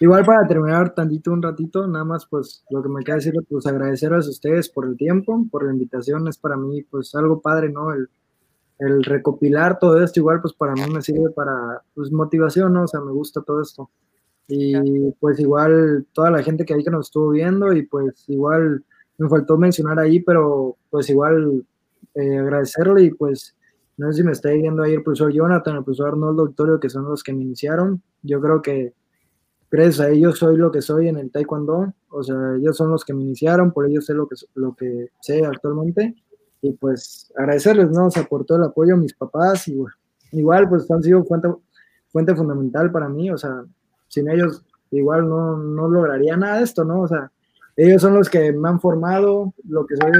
Igual para terminar tantito un ratito, nada más pues lo que me queda decir, pues agradecerles a ustedes por el tiempo, por la invitación, es para mí pues algo padre, ¿no? El, el recopilar todo esto igual pues para mí me sirve para pues motivación, ¿no? O sea, me gusta todo esto. Y pues igual toda la gente que ahí que nos estuvo viendo y pues igual me faltó mencionar ahí, pero pues igual eh, agradecerle y pues no sé si me está viendo ahí el profesor Jonathan, el profesor Arnoldo Victorio, que son los que me iniciaron. Yo creo que gracias a ellos soy lo que soy en el taekwondo, o sea, ellos son los que me iniciaron, por ellos sé lo que, lo que sé actualmente. Y pues agradecerles, ¿no? O sea, por todo el apoyo a mis papás y igual pues han sido fuente, fuente fundamental para mí, o sea, sin ellos igual no, no lograría nada de esto, ¿no? O sea, ellos son los que me han formado, lo que soy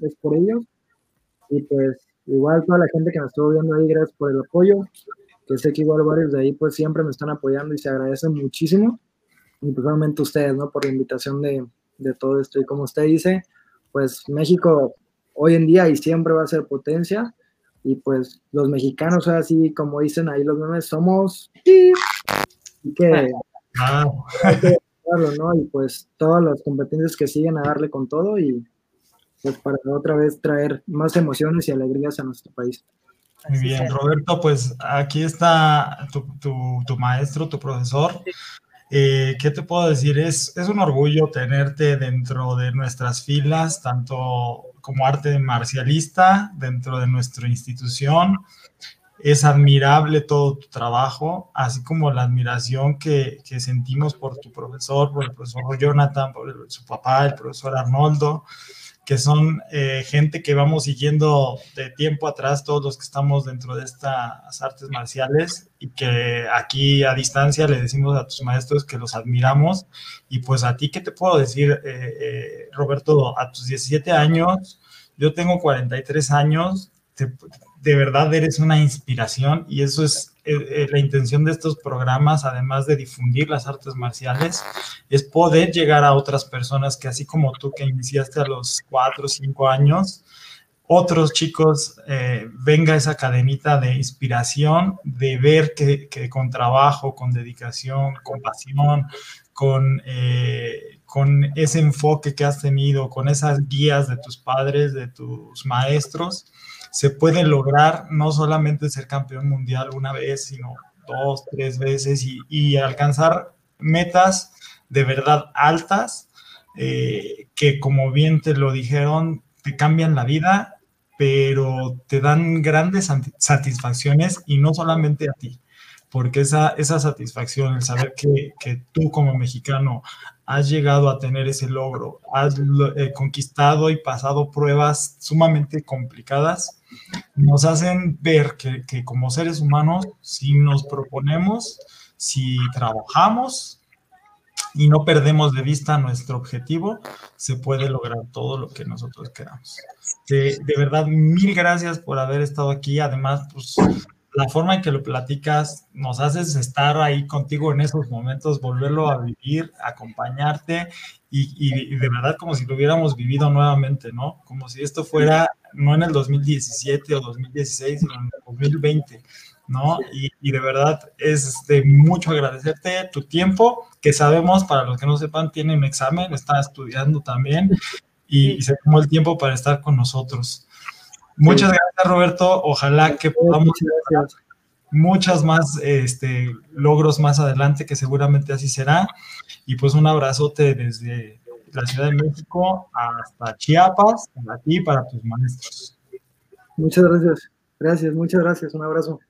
es por ellos. Y pues igual toda la gente que me estuvo viendo ahí, gracias por el apoyo, que sé que igual varios de ahí pues siempre me están apoyando y se agradecen muchísimo. Y pues ustedes, ¿no? Por la invitación de, de todo esto. Y como usted dice, pues México hoy en día y siempre va a ser potencia. Y pues los mexicanos, así como dicen ahí los memes, somos... Y que... Ah. Y pues todas las competencias que siguen a darle con todo y pues para otra vez traer más emociones y alegrías a nuestro país. Muy bien, Roberto, pues aquí está tu, maestro, tu profesor. Eh, ¿Qué te puedo decir? Es, es un orgullo tenerte dentro de nuestras filas, tanto como arte marcialista, dentro de nuestra institución, es admirable todo tu trabajo, así como la admiración que, sentimos por tu profesor, por el profesor Jonathan, por su papá, el profesor Arnoldo, que son eh, gente que vamos siguiendo de tiempo atrás, todos los que estamos dentro de estas artes marciales y que aquí a distancia le decimos a tus maestros que los admiramos. Y pues a ti, ¿qué te puedo decir, eh, eh, Roberto? A tus 17 años, yo tengo 43 años, te, de verdad eres una inspiración y eso es eh, eh, la intención de estos programas, además de difundir las artes marciales, es poder llegar a otras personas que así como tú que iniciaste a los cuatro o cinco años, otros chicos eh, venga esa cadenita de inspiración, de ver que, con trabajo, con dedicación, con pasión, con, con ese enfoque que has tenido, con esas guías de tus padres, de tus maestros, se puede lograr no solamente ser campeón mundial una vez, sino dos, tres veces y, alcanzar metas de verdad altas eh, que como bien te lo dijeron, te cambian la vida, pero te dan grandes satisfacciones y no solamente a ti, porque esa, esa satisfacción, el saber que, que tú como mexicano has llegado a tener ese logro, has eh, conquistado y pasado pruebas sumamente complicadas, nos hacen ver que, como seres humanos, si nos proponemos, si trabajamos y no perdemos de vista nuestro objetivo, se puede lograr todo lo que nosotros queramos. De, de verdad, mil gracias por haber estado aquí. Además, pues la forma en que lo platicas nos haces estar ahí contigo en esos momentos, volverlo a vivir, acompañarte y, de verdad como si lo hubiéramos vivido nuevamente, ¿no? Como si esto fuera no en el 2017 o 2016, sino en el 2020, ¿no? Y, de verdad es de mucho agradecerte tu tiempo, que sabemos, para los que no sepan, tiene un examen, está estudiando también y, se tomó el tiempo para estar con nosotros. Muchas gracias, Roberto. Ojalá que podamos muchas más este, logros más adelante, que seguramente así será. Y pues un abrazote desde la Ciudad de México hasta Chiapas, para ti y para tus maestros. Muchas gracias. Gracias, muchas gracias. Un abrazo.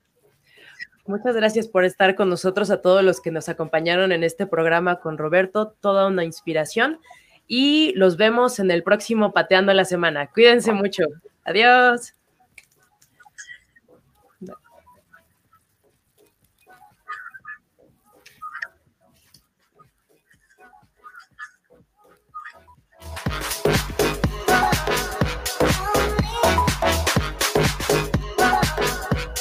Muchas gracias por estar con nosotros, a todos los que nos acompañaron en este programa con Roberto, toda una inspiración. Y los vemos en el próximo Pateando la Semana. Cuídense mucho. Adiós.